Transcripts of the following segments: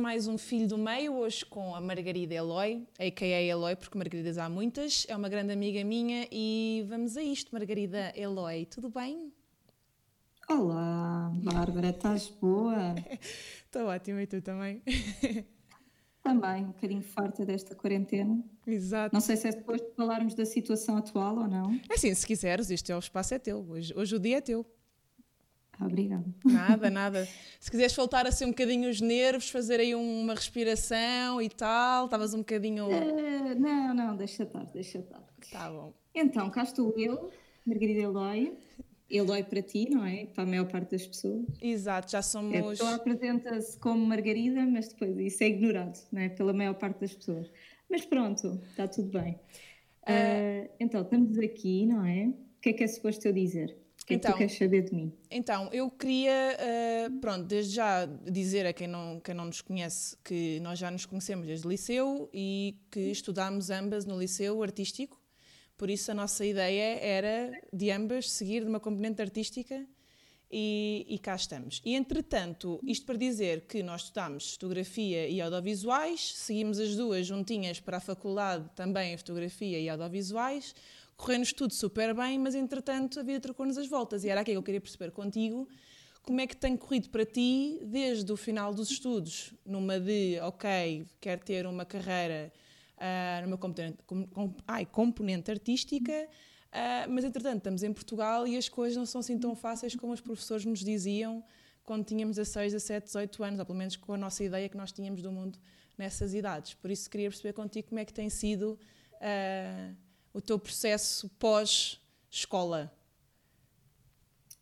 mais um Filho do Meio, hoje com a Margarida Eloy, a.k.a. Eloy, porque Margaridas há muitas, é uma grande amiga minha e vamos a isto, Margarida Eloy, tudo bem? Olá, Bárbara, estás boa? Estou ótima e tu também? Também, um bocadinho farta desta quarentena. Exato. Não sei se é depois de falarmos da situação atual ou não. É assim, se quiseres, este é o espaço é teu, hoje, hoje o dia é teu. Obrigada. Nada, nada. Se quiseres voltar a ser um bocadinho os nervos, fazer aí uma respiração e tal, estavas um bocadinho. Uh, não, não, deixa estar, deixa estar. Tá bom. Então, cá estou eu, Margarida Eloy. Eloy para ti, não é? Para a maior parte das pessoas. Exato, já somos. A pessoa apresenta-se como Margarida, mas depois isso é ignorado, não é? Pela maior parte das pessoas. Mas pronto, está tudo bem. Uh, então, estamos aqui, não é? O que é que é suposto eu dizer? Que então, tu queres saber de mim? Então, eu queria, uh, pronto, desde já dizer a quem não, quem não nos conhece que nós já nos conhecemos desde o liceu e que estudámos ambas no liceu artístico, por isso a nossa ideia era de ambas seguir de uma componente artística e, e cá estamos. E entretanto, isto para dizer que nós estudámos fotografia e audiovisuais, seguimos as duas juntinhas para a faculdade também em fotografia e audiovisuais, correu-nos tudo super bem, mas entretanto a vida trocou-nos as voltas. E era aqui que eu queria perceber contigo como é que tem corrido para ti desde o final dos estudos, numa de, ok, quero ter uma carreira uh, numa componente, com, com, ai, componente artística, uh, mas entretanto estamos em Portugal e as coisas não são assim tão fáceis como os professores nos diziam quando tínhamos 16, 17, 18 anos, ou pelo menos com a nossa ideia que nós tínhamos do mundo nessas idades. Por isso queria perceber contigo como é que tem sido. Uh, o teu processo pós-escola?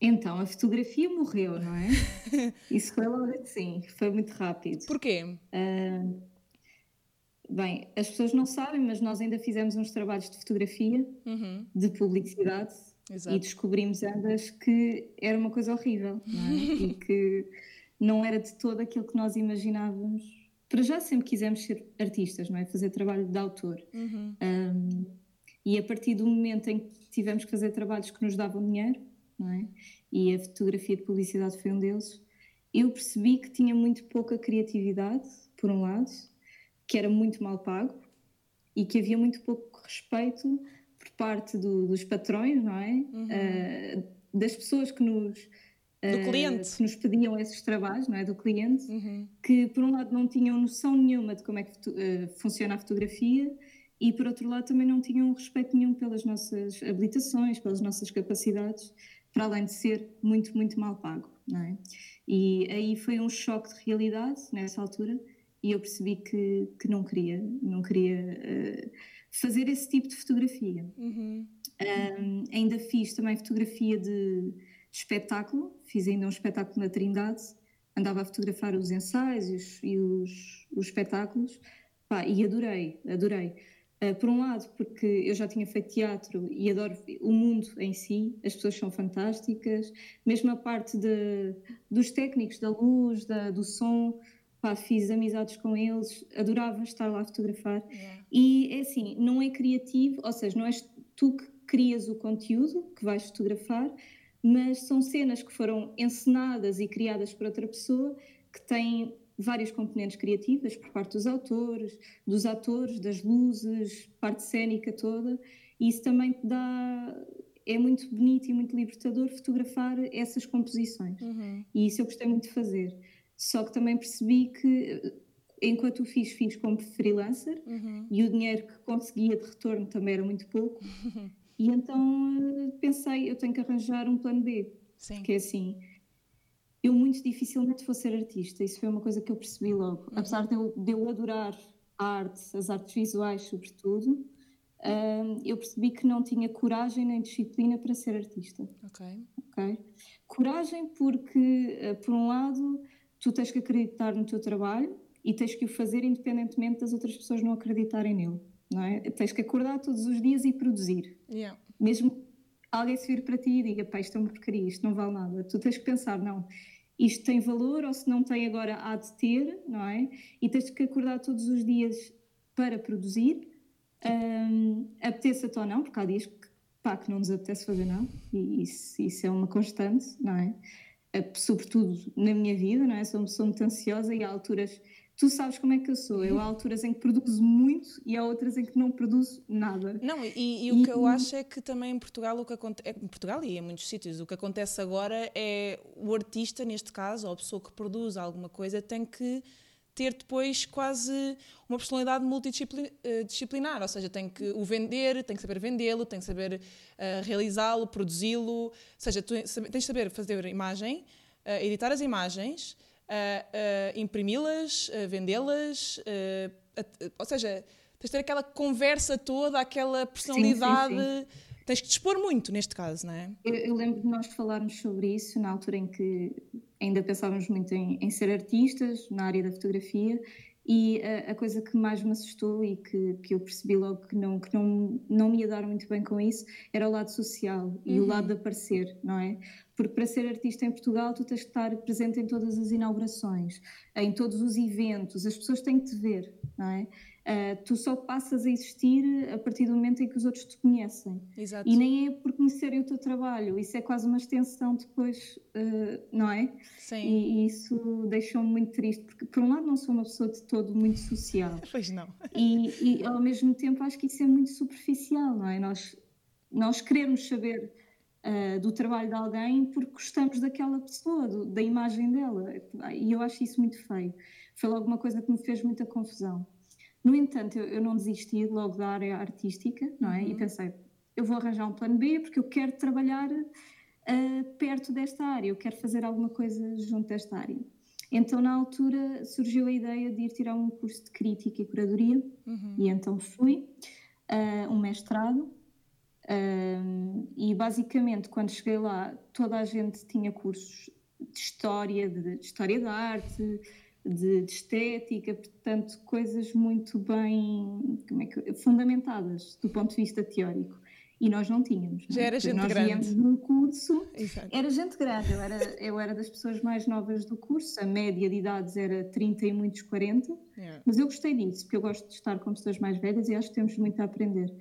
Então, a fotografia morreu, não é? Isso foi logo assim, foi muito rápido. Porquê? Uh, bem, as pessoas não sabem, mas nós ainda fizemos uns trabalhos de fotografia, uhum. de publicidade, Exato. e descobrimos ambas que era uma coisa horrível, não é? e que não era de todo aquilo que nós imaginávamos. Para já sempre quisemos ser artistas, não é? Fazer trabalho de autor. Uhum. Um, e a partir do momento em que tivemos que fazer trabalhos que nos davam dinheiro, não é? e a fotografia de publicidade foi um deles, eu percebi que tinha muito pouca criatividade, por um lado, que era muito mal pago e que havia muito pouco respeito por parte do, dos patrões, não é? Uhum. Uh, das pessoas que nos do cliente. que nos pediam esses trabalhos, não é? Do cliente, uhum. que por um lado não tinham noção nenhuma de como é que uh, funciona a fotografia e por outro lado também não tinham respeito nenhum pelas nossas habilitações, pelas nossas capacidades, para além de ser muito, muito mal pago, não é? E aí foi um choque de realidade nessa altura e eu percebi que, que não queria, não queria uh, fazer esse tipo de fotografia. Uhum. Um, ainda fiz também fotografia de, de espetáculo, fiz ainda um espetáculo na Trindade, andava a fotografar os ensaios e os, os espetáculos, pá, e adorei, adorei. Uh, por um lado, porque eu já tinha feito teatro e adoro o mundo em si, as pessoas são fantásticas, mesmo a parte de, dos técnicos, da luz, da, do som, pá, fiz amizades com eles, adorava estar lá a fotografar. Yeah. E é assim, não é criativo, ou seja, não és tu que crias o conteúdo que vais fotografar, mas são cenas que foram encenadas e criadas por outra pessoa que têm várias componentes criativas por parte dos autores, dos atores, das luzes, parte cênica toda, e isso também dá. É muito bonito e muito libertador fotografar essas composições. Uhum. E isso eu gostei muito de fazer. Só que também percebi que, enquanto o fiz, fiz como freelancer uhum. e o dinheiro que conseguia de retorno também era muito pouco. Uhum. E então pensei, eu tenho que arranjar um plano B. Sim. Porque assim, eu muito dificilmente vou ser artista. Isso foi uma coisa que eu percebi logo. Uhum. Apesar de eu, de eu adorar a arte, as artes visuais, sobretudo, um, eu percebi que não tinha coragem nem disciplina para ser artista. Ok. Ok. Coragem porque, uh, por um lado, tu tens que acreditar no teu trabalho e tens que o fazer independentemente das outras pessoas não acreditarem nele. Não é? Tens que acordar todos os dias e produzir. Yeah. Mesmo alguém se vir para ti e diga, pá, isto é uma porcaria, isto não vale nada. Tu tens que pensar, não, isto tem valor ou se não tem agora há de ter, não é? E tens que acordar todos os dias para produzir, um, apeteça-te ou não, porque há dias que, pá, que não nos apetece fazer nada, e isso, isso é uma constante, não é? sobretudo na minha vida, não é? Sou pessoa muito ansiosa e há alturas tu sabes como é que eu sou. Eu há alturas em que produzo muito e há outras em que não produzo nada. Não, e, e, e o que eu acho é que também em Portugal o que acontece, é, em Portugal e em muitos sítios, o que acontece agora é o artista, neste caso, ou a pessoa que produz alguma coisa, tem que ter depois quase uma personalidade multidisciplinar, ou seja, tem que o vender, tem que saber vendê-lo, tem que saber uh, realizá-lo, produzi-lo, ou seja, tu tens de saber fazer imagem, uh, editar as imagens, uh, imprimi-las, vendê-las, ou seja, tens de ter aquela conversa toda, aquela personalidade. Sim, sim, sim. Tens que dispor muito neste caso, não é? Eu, eu, lembro de nós falarmos sobre isso na altura em que ainda pensávamos muito em, em ser artistas na área da fotografia e a, a, coisa que mais me assustou e que, que eu percebi logo que, não, que não, não me ia dar muito bem com isso era o lado social e uhum. o lado de aparecer, não é? Porque para ser artista em Portugal tu tens que estar presente em todas as inaugurações, em todos os eventos, as pessoas têm que te ver, não é? Uh, tu só passas a existir a partir do momento em que os outros te conhecem. Exato. E nem é por conhecerem o teu trabalho, isso é quase uma extensão depois, uh, não é? Sim. E, e isso deixou-me muito triste, porque por um lado não sou uma pessoa de todo muito social. Pois não. E, e ao mesmo tempo acho que isso é muito superficial, não é? Nós, nós queremos saber uh, do trabalho de alguém porque gostamos daquela pessoa, do, da imagem dela. E eu acho isso muito feio. Foi logo uma coisa que me fez muita confusão. No entanto, eu, eu não desisti logo da área artística, não é? Uhum. E pensei, eu vou arranjar um plano B porque eu quero trabalhar uh, perto desta área, eu quero fazer alguma coisa junto desta área. Então, na altura, surgiu a ideia de ir tirar um curso de crítica e curadoria, uhum. e então fui, uh, um mestrado, uh, e basicamente, quando cheguei lá, toda a gente tinha cursos de história, de, de história da arte, de, de, estética, portanto, coisas muito bem é que, fundamentadas do ponto de vista teórico. E nós não tínhamos. Já era gente nós grande. Nós num curso, Exato. era gente grande, eu era, eu era das pessoas mais novas do curso, a média de idades era 30 e muitos 40, yeah. mas eu gostei disso, porque eu gosto de estar com pessoas mais velhas e acho que temos muito a aprender.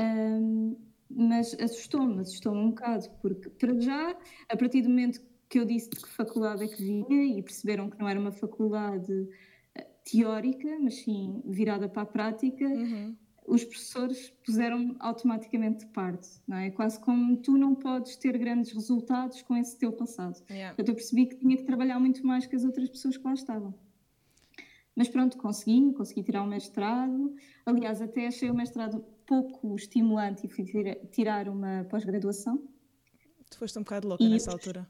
Um, mas assustou-me, assustou-me um bocado, porque para já, a partir do momento que eu disse de que faculdade é que vinha e perceberam que não era uma faculdade eh, teórica, mas sim virada para a prática, uhum. os professores puseram automaticamente de parte, não é? Quase como tu não podes ter grandes resultados com esse teu passado. Yeah. Portanto, eu percebi que tinha que trabalhar muito mais que as outras pessoas que lá estavam. Mas pronto, consegui, consegui tirar o mestrado. Aliás, até achei o mestrado pouco estimulante e fui tirar uma pós-graduação. Tu foste um bocado louca e nessa altura.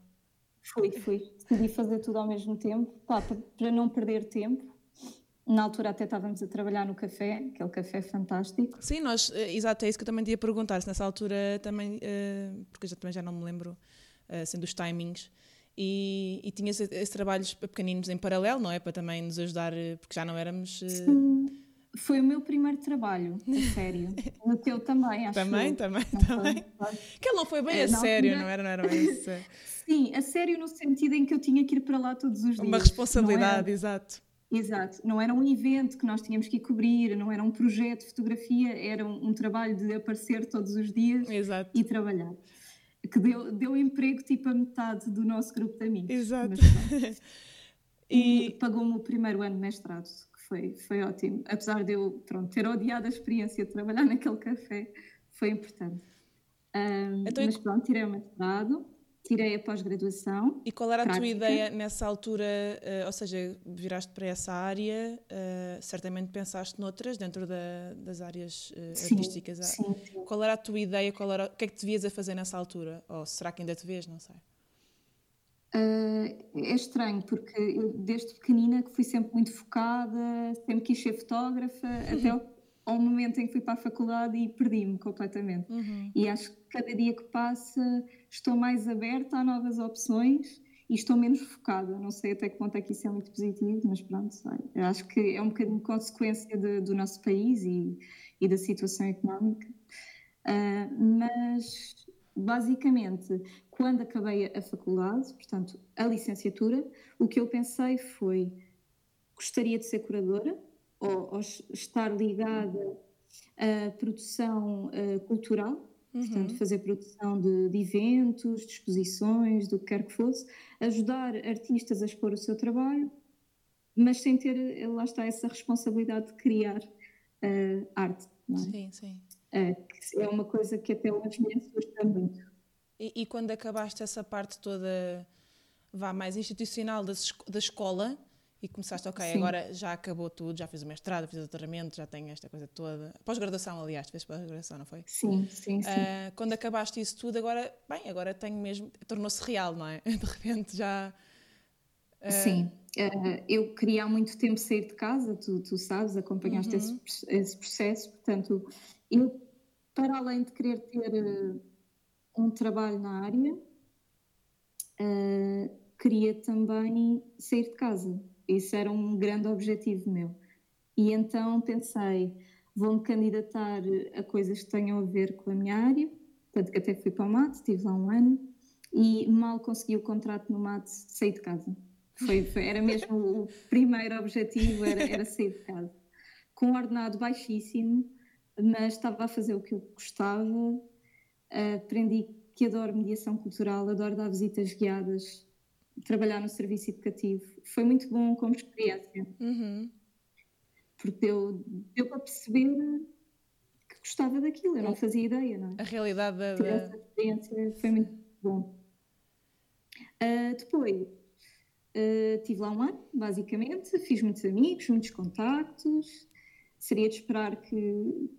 Fui, fui. Decidi fazer tudo ao mesmo tempo, pá, para não perder tempo. Na altura até estávamos a trabalhar no café, aquele café fantástico. Sim, nós, eh, exato, é isso que eu também te ia perguntar, se nessa altura também, uh, porque eu já, também já não me lembro, uh, sendo os timings, e, e tinha esses trabalhos pequeninos em paralelo, não é? Para também nos ajudar, porque já não éramos... Sim, foi o meu primeiro trabalho, a sério. No teu também, acho Também, também, também. Que ele não foi bem a sério, não era, não era bem isso. Sim, a sério no sentido em que eu tinha que ir para lá todos os dias. Uma responsabilidade, exato. Exato, não era um evento que nós tínhamos que ir cobrir, não era um projeto de fotografia, era um, um trabalho de aparecer todos os dias Exato. e trabalhar. Que deu, deu emprego tipo a metade do nosso grupo de amigos. Exato. e, e pagou-me o primeiro ano de mestrado, que foi, foi ótimo. Apesar de eu pronto, ter odiado a experiência de trabalhar naquele café, foi importante. Um, então, mas pronto, tirei o mestrado tirei a pós-graduação. E qual era prática. a tua ideia nessa altura? Uh, ou seja, viraste para essa área, uh, certamente pensaste noutras dentro da, das áreas uh, sim, artísticas. Sim, sim. Qual era a tua ideia? Qual era, o que é que te vias a fazer nessa altura? Ou será que ainda te vês? Não sei. É estranho, porque eu desde pequenina que fui sempre muito focada, sempre quis ser fotógrafa, até o ao momento em que fui para a faculdade e perdi-me completamente. Uhum. E acho que cada dia que passa estou mais aberta a novas opções e estou menos focada. Não sei até que ponto é que isso é muito positivo, mas pronto, sei. acho que é um bocadinho consequência de, do nosso país e, e da situação económica. Uh, mas basicamente, quando acabei a faculdade, portanto, a licenciatura, o que eu pensei foi: gostaria de ser curadora ou, ou estar ligada à produção uh, cultural, uhum. portanto, fazer produção de, de, eventos, de exposições, do que quer que fosse, ajudar artistas a expor o seu trabalho, mas sem ter, lá está, essa responsabilidade de criar uh, arte. É? Sim, sim. Que é uma coisa que até hoje me assusta muito. E, e, quando acabaste essa parte toda, vá mais institucional da, da escola, e começaste, ok, Sim. agora já acabou tudo, já fiz o mestrado, fiz o doutoramento, já tenho esta coisa toda. Pós-graduação, aliás, fez pós-graduação, não foi? Sim, sim, sim. Uh, quando acabaste isso tudo, agora, bem, agora tenho mesmo, tornou-se real, não é? De repente já. Uh... Sim, uh, eu queria há muito tempo sair de casa, tu, tu sabes, acompanhaste uhum. esse, esse, processo, portanto, eu, para além de querer ter um trabalho na área, queria também sair de casa isso era um grande objetivo meu. E então pensei, vou-me candidatar a coisas que tenham a ver com a minha área, tanto que até fui para o MAT, estive lá um ano, e mal consegui o contrato no MAT, saí de casa. Foi, foi, era mesmo o primeiro objetivo, era, era sair de casa. Com um ordenado baixíssimo, mas estava a fazer o que eu gostava, aprendi que adoro mediação cultural, adoro dar visitas guiadas, trabalhar no serviço educativo. Foi muito bom como experiência. Uhum. Porque deu, deu para perceber que gostava daquilo, eu não fazia ideia, não é? A realidade da. Essa experiência foi muito bom. Uh, depois, uh, tive lá um ano, basicamente, fiz muitos amigos, muitos contactos. Seria de esperar que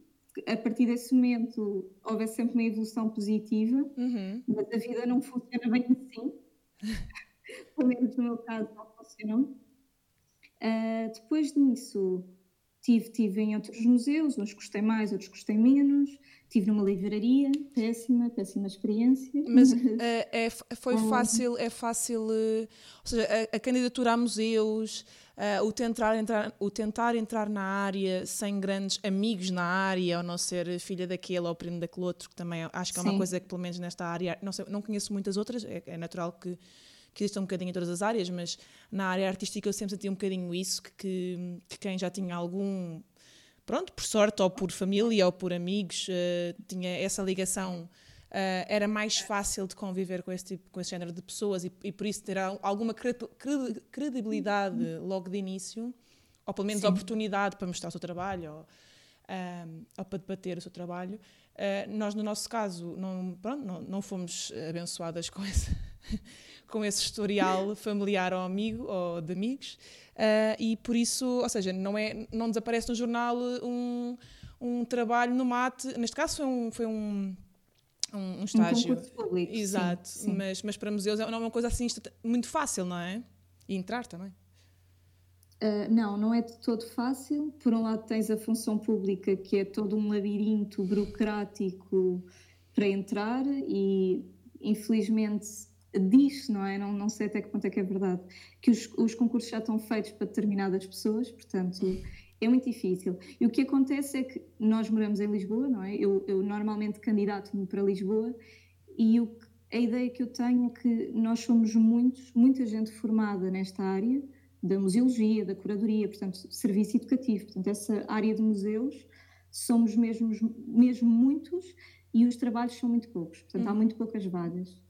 a partir desse momento houvesse sempre uma evolução positiva, uhum. mas a vida não funciona bem assim. pelo menos no meu caso não funcionou. Uh, depois disso, tive, tive em outros museus, uns gostei mais, outros gostei menos. Tive numa livraria, péssima, péssima experiência. Mas uh, é, foi fácil, é fácil, uh, ou seja, a, a, candidatura a museus, uh, o, tentar entrar, o tentar entrar na área sem grandes amigos na área, ou não ser filha daquele ou primo daquele outro, que também acho que é uma Sim. coisa que, pelo menos nesta área, não, sei, não conheço muitas outras, é, é natural que que existe um bocadinho em todas as áreas, mas na área artística eu sempre senti um bocadinho isso, que, que, que quem já tinha algum, pronto, por sorte ou por família ou por amigos, uh, tinha essa ligação, uh, era mais fácil de conviver com esse, tipo, com esse género de pessoas e, e por isso ter alguma credibilidade logo de início, ou pelo menos Sim. oportunidade para mostrar o seu trabalho, ou, um, eh, ou para debater o seu trabalho. Uh, nós, no nosso caso, não, pronto, não, não fomos abençoadas com esse, com esse historial familiar ou amigo ou de amigos uh, e por isso, ou seja, não, é, não desaparece no jornal um, um trabalho no mate, neste caso foi um, foi um, um, estágio. Um público, Exato, sim, sim. Mas, mas para museus é uma coisa assim muito fácil, não é? E entrar também. Uh, não, não é de todo fácil. Por um lado, tens a função pública, que é todo um labirinto burocrático para entrar, e infelizmente diz, não é? Não, não sei até que ponto é que é verdade, que os, os concursos já estão feitos para determinadas pessoas, portanto é muito difícil. E o que acontece é que nós moramos em Lisboa, não é? Eu, eu normalmente candidato-me para Lisboa e o, a ideia que eu tenho é que nós somos muitos, muita gente formada nesta área da museologia, da curadoria, portanto, serviço educativo. Portanto, essa área de museus somos mesmo, mesmo muitos e os trabalhos são muito poucos. Portanto, há uhum. muito poucas vagas.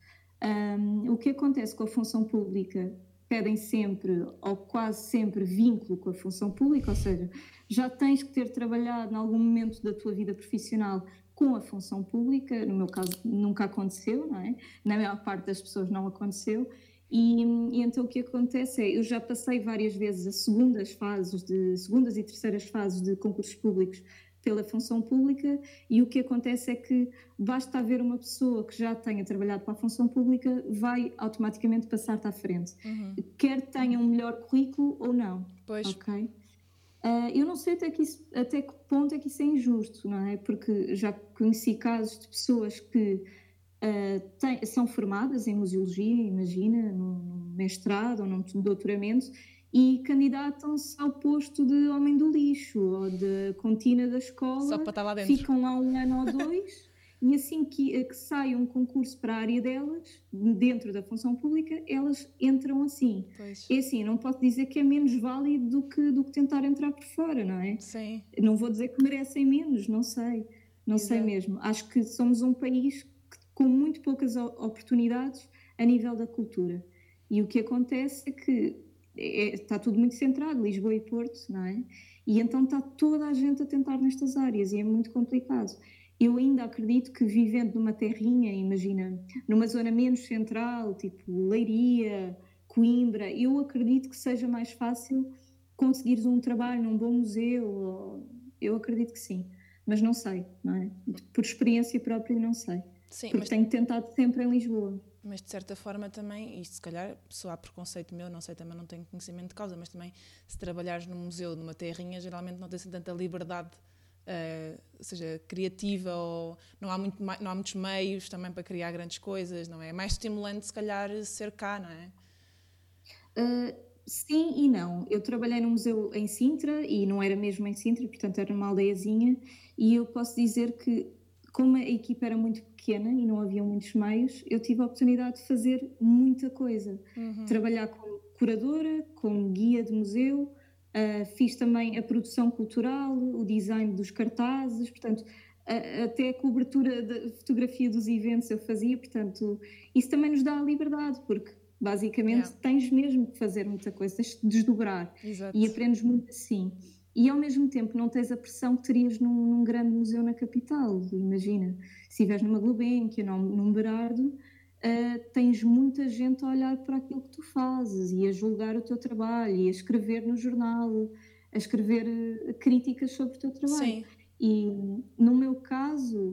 Um, o que acontece com a função pública? Pedem sempre, ou quase sempre, vínculo com a função pública, ou seja, já tens que ter trabalhado em algum momento da tua vida profissional com a função pública. No meu caso, nunca aconteceu, não é? Na maior parte das pessoas não aconteceu. E, e, então o que acontece é, eu já passei várias vezes as segundas fases de segundas e terceiras fases de concursos públicos pela função pública e o que acontece é que basta haver uma pessoa que já tenha trabalhado para a função pública, vai automaticamente passar-te à frente. Uhum. Quer tenha um melhor currículo ou não. Pois. Ok? Uh, eu não sei até que, isso, até que ponto é que isso é injusto, não é? Porque já conheci casos de pessoas que uh, têm, são formadas em museologia, imagina, num mestrado ou num doutoramento, e candidatam-se ao posto de homem do lixo ou de contina da escola. Só para estar lá dentro. Ficam lá um ano ou dois e assim que, eh, que sai um concurso para a área delas, dentro da função pública, elas entram assim. Pois. É assim, não posso dizer que é menos válido do que, do que tentar entrar por fora, não é? Sim. Não vou dizer que merecem menos, não sei. não Exato. sei mesmo. Acho que somos um país com muito poucas oportunidades a nível da cultura. E o que acontece é que é, está tudo muito centrado, Lisboa e Porto, não é? E então está toda a gente a tentar nestas áreas e é muito complicado. Eu ainda acredito que vivendo numa terrinha, imagina, numa zona menos central, tipo Leiria, Coimbra, eu acredito que seja mais fácil conseguires um trabalho num bom museu. Eu acredito que sim, mas não sei, não é? Por experiência própria, não sei. Sim, porque mas... tenho tentado sempre em Lisboa. Mas de certa forma também, e se calhar só há preconceito meu, não sei, também não tenho conhecimento de causa, mas também se trabalhares num museu, numa terrinha, geralmente não tens tanta liberdade, uh, seja criativa, ou não há, muito, não há muitos meios também para criar grandes coisas, não é? É mais estimulante, se calhar, ser cá, não é? Uh, sim e não. Eu trabalhei num museu em Sintra e não era mesmo em Sintra, portanto era uma aldeiazinha, e eu posso dizer que como a equipa era muito pequena e não havia muitos meios, eu tive a oportunidade de fazer muita coisa. Uhum. Trabalhar como curadora, como guia de museu, uh, fiz também a produção cultural, o design dos cartazes, portanto, até a cobertura da fotografia dos eventos eu fazia, portanto, isso também nos dá a liberdade, porque basicamente yeah. tens mesmo que fazer muita coisa, tens de desdobrar Exato. e aprendes muito assim e ao mesmo tempo não tens a pressão que terias num, num grande museu na capital. Imagina, se estiveres numa Gulbenkian ou num Berardo, uh, tens muita gente a olhar para aquilo que tu fazes e a julgar o teu trabalho e a escrever no jornal, a escrever uh, críticas sobre o teu trabalho. Sim. E no meu caso,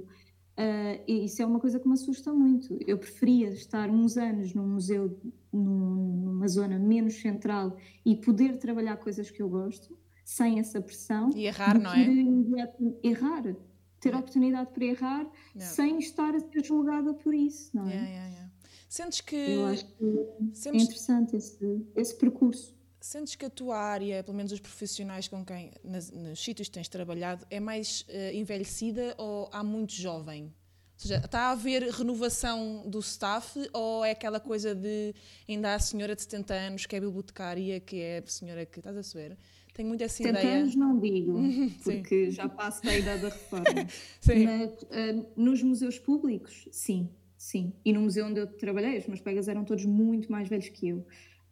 uh, isso é uma coisa que me assusta muito. Eu preferia estar uns anos num museu, num, numa zona menos central e poder trabalhar coisas que eu gosto sem essa pressão. E errar, não é? Errar. Ter a oportunidade para errar yeah. sem estar a ser julgada por isso, não é? Yeah, yeah, Sentes que. Eu acho que é Sentes... é interessante esse, esse percurso. Sentes que a tua área, pelo menos os profissionais com quem, nas, nos sítios que tens trabalhado, é mais uh, envelhecida ou há muito jovem? Ou seja, está a haver renovação do staff ou é aquela coisa de ainda há a senhora de 70 anos que é bibliotecária, que é a senhora que estás a saber? Tenho muito essa 70 ideia. anos não digo, porque já passo da idade da reforma. sim. Mas uh, nos museus públicos, sim, sim. E no museu onde eu trabalhei, os meus colegas eram todos muito mais velhos que eu.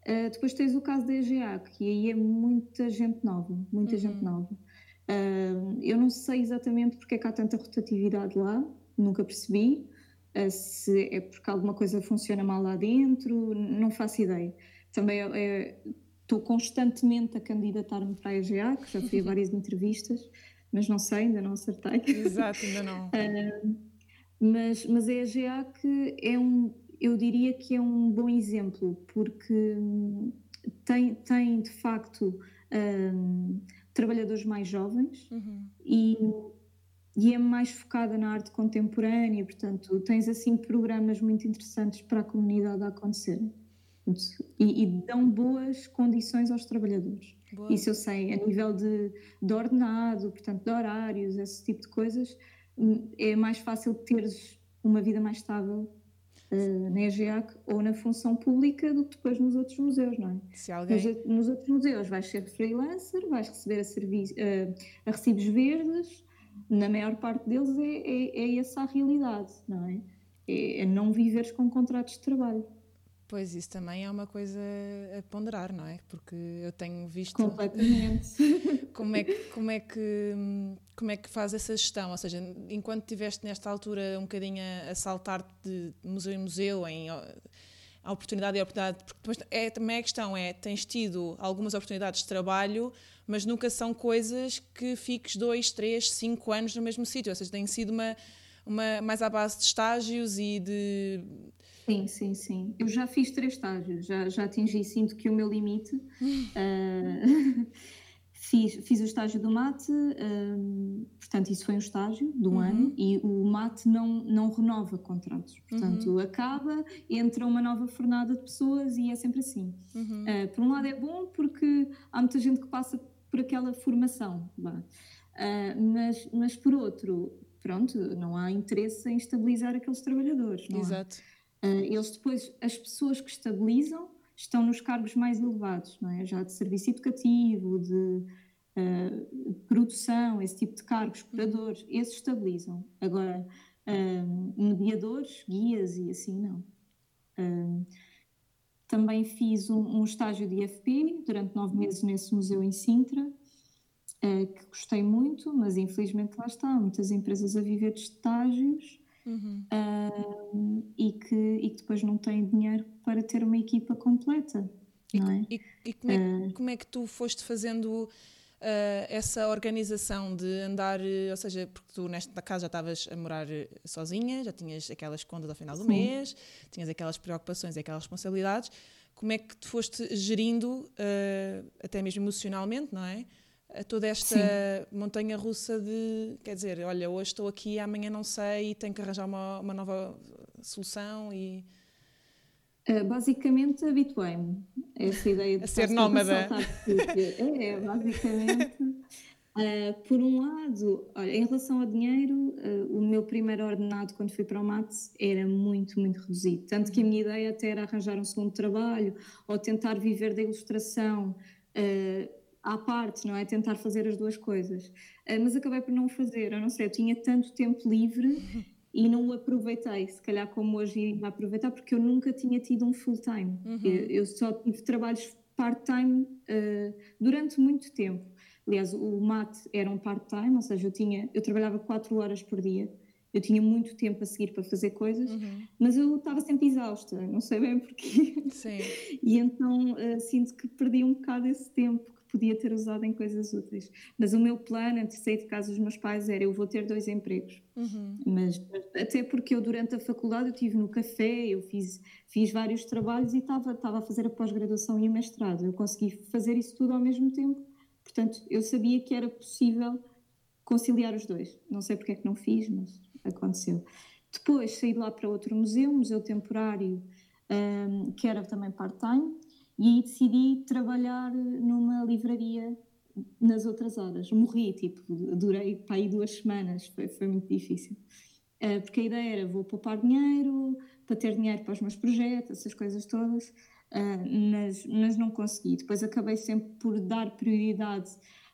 Uh, depois tens o caso da EGA, que aí é muita gente nova, muita uhum. gente nova. Uh, eu não sei exatamente porque é que há tanta rotatividade lá, nunca percebi. Uh, se é porque alguma coisa funciona mal lá dentro, não faço ideia. Também é, é estou constantemente a candidatar-me para a EGA, que já fui a várias entrevistas, mas não sei, ainda não acertei. Exato, ainda não. uh, mas, mas a EGA que é um, eu diria que é um bom exemplo, porque tem, tem de facto um, trabalhadores mais jovens uhum. e, e é mais focada na arte contemporânea, portanto, tens assim programas muito interessantes para a comunidade a acontecerem e, e dão boas condições aos trabalhadores. Boa. Isso eu sei, a nível de, de ordenado, portanto, de horários, esse tipo de coisas, hum, é mais fácil teres uma vida mais estável uh, na EGEAC ou na função pública do que depois nos outros museus, não é? Alguém... nos, nos outros museus vais ser freelancer, vais receber a, uh, a recibos verdes, na maior parte deles é, é, é essa a realidade, não é? É, é não viveres com contratos de trabalho. Pois, isso também é uma coisa a ponderar, não é? Porque eu tenho visto. Completamente. Como é, que, como, é que, como é que faz essa gestão? Ou seja, enquanto estiveste nesta altura um bocadinho a, a saltar de museu em museu, em a oportunidade e a oportunidade, porque depois é, também a questão é: tens tido algumas oportunidades de trabalho, mas nunca são coisas que fiques dois, três, cinco anos no mesmo sítio. Ou seja, tem sido uma, uma mais à base de estágios e de Sim, sim, sim. Eu já fiz três estágios, já, já atingi, sinto que o meu limite. uh, fiz, fiz o estágio do mate, uh, portanto, isso foi um estágio de um uhum. ano, e o mate não, não renova contratos. Portanto, uhum. acaba, entra uma nova fornada de pessoas e é sempre assim. Uhum. Uh, por um lado é bom porque há muita gente que passa por aquela formação, mas, mas por outro, pronto, não há interesse em estabilizar aqueles trabalhadores. Exato. Há. Uh, eles depois, as pessoas que estabilizam estão nos cargos mais elevados, não é? Já de serviço educativo, de, uh, produção, esse tipo de cargos, curadores, esses estabilizam. Agora, uh, mediadores, guias e assim, não. Uh, também fiz um, um, estágio de IFP durante nove meses nesse museu em Sintra, que gostei muito, mas infelizmente lá está, muitas empresas a viver de estágios uhum. e, que, e que depois não têm dinheiro para ter uma equipa completa. E, é? e, e como, é, como, é, que tu foste fazendo Uh, essa organização de andar, eh, ou seja, porque tu nesta casa já estavas a morar eh, sozinha, já tinhas aquelas contas ao final do Sim. mês, tinhas aquelas preocupações e aquelas responsabilidades, como é que te foste gerindo, uh, até mesmo emocionalmente, não é? Toda esta Sim. montanha russa de, quer dizer, olha, hoje estou aqui, amanhã não sei, e tenho que arranjar uma, uma nova solução e Uh, basicamente habituei-me a essa ideia de a ser nómada. É, é, basicamente. Uh, por um lado, olha, em relação ao dinheiro, uh, o meu primeiro ordenado quando fui para o MATS era muito, muito reduzido. Tanto que a minha ideia até era arranjar um segundo trabalho ou tentar viver da ilustração à parte, não é? Tentar fazer as duas coisas. mas acabei por não fazer, eu não sei, eu tinha tanto tempo livre e não o aproveitei, se calhar como hoje iria aproveitar, porque eu nunca tinha tido um full-time. Uhum. Eu, só tive trabalhos part-time uh, durante muito tempo. Aliás, o mate era um part-time, ou seja, eu, tinha, eu trabalhava 4 horas por dia, eu tinha muito tempo a seguir para fazer coisas, uhum. mas eu estava sempre exausta, não sei bem porquê. Sim. E então uh, sinto que perdi um bocado esse tempo podia ter usado em coisas úteis. Mas o meu plano antes de sair de casa dos meus pais era eu vou ter dois empregos. Uhum. Mas até porque eu durante a faculdade eu tive no café, eu fiz, fiz vários trabalhos e estava, estava a fazer a pós-graduação e o mestrado. Eu consegui fazer isso tudo ao mesmo tempo. Portanto, eu sabia que era possível conciliar os dois. Não sei porque é que não fiz, mas aconteceu. Depois saí de lá para outro museu, um museu temporário, um, que era também part-time, e aí decidi trabalhar numa livraria nas outras horas. Morri, tipo, durei para aí duas semanas, foi, foi muito difícil. Uh, porque a ideia era, vou poupar dinheiro para ter dinheiro para os meus projetos, essas coisas todas, uh, mas, mas não consegui. Depois acabei sempre por dar prioridade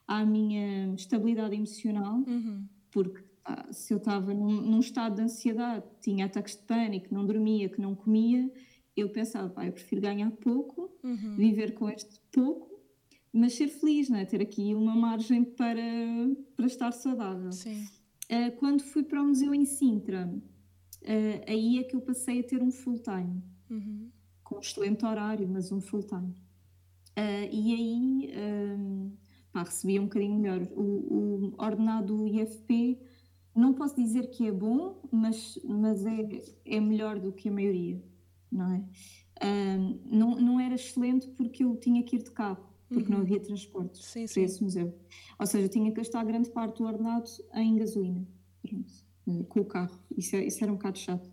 à minha estabilidade emocional, uhum. porque ah, se eu estava num, num estado de ansiedade, tinha ataques de pânico, não dormia, que não comia, eu pensava, pá, eu prefiro ganhar pouco, uhum. viver com este pouco, mas ser feliz, né? ter aqui uma margem para, para estar saudável. Uh, quando fui para o museu em Sintra, uh, aí é que eu passei a ter um full-time, uhum. com um excelente horário, mas um full-time. Uh, e aí pá, recebia um bocadinho melhor. O, o ordenado IFP não posso dizer que é bom, mas, mas é, é melhor do que a maioria não é? Um, não, não era excelente porque eu tinha que ir de carro, porque uhum. não havia transporte sim, para esse museu. Ou seja, eu tinha que gastar grande parte do ordenado em gasolina, pronto, eh, com o carro. Isso, é, isso era um bocado chato.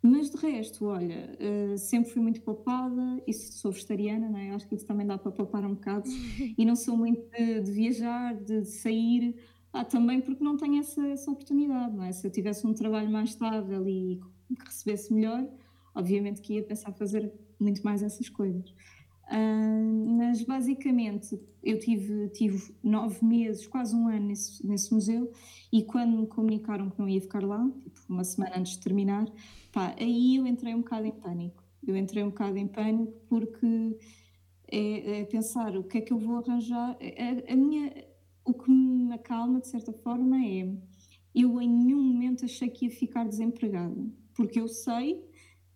Mas de resto, olha, uh, sempre fui muito poupada, isso sou vegetariana, não é? acho que isso também dá para poupar um bocado. e não sou muito de, de viajar, de, de, sair, ah, também porque não tenho essa, essa oportunidade, não é? Se eu tivesse um trabalho mais estável e que recebesse melhor, obviamente que ia pensar fazer muito mais essas coisas. Uh, mas basicamente eu tive, tive nove meses, quase um ano nesse, nesse museu e quando me comunicaram que não ia ficar lá, tipo uma semana antes de terminar, pá, aí eu entrei um bocado em pânico. Eu entrei um bocado em pânico porque é, é pensar o que é que eu vou arranjar. A, a, minha, o que me acalma de certa forma é eu em nenhum momento achei que ia ficar desempregada, porque eu sei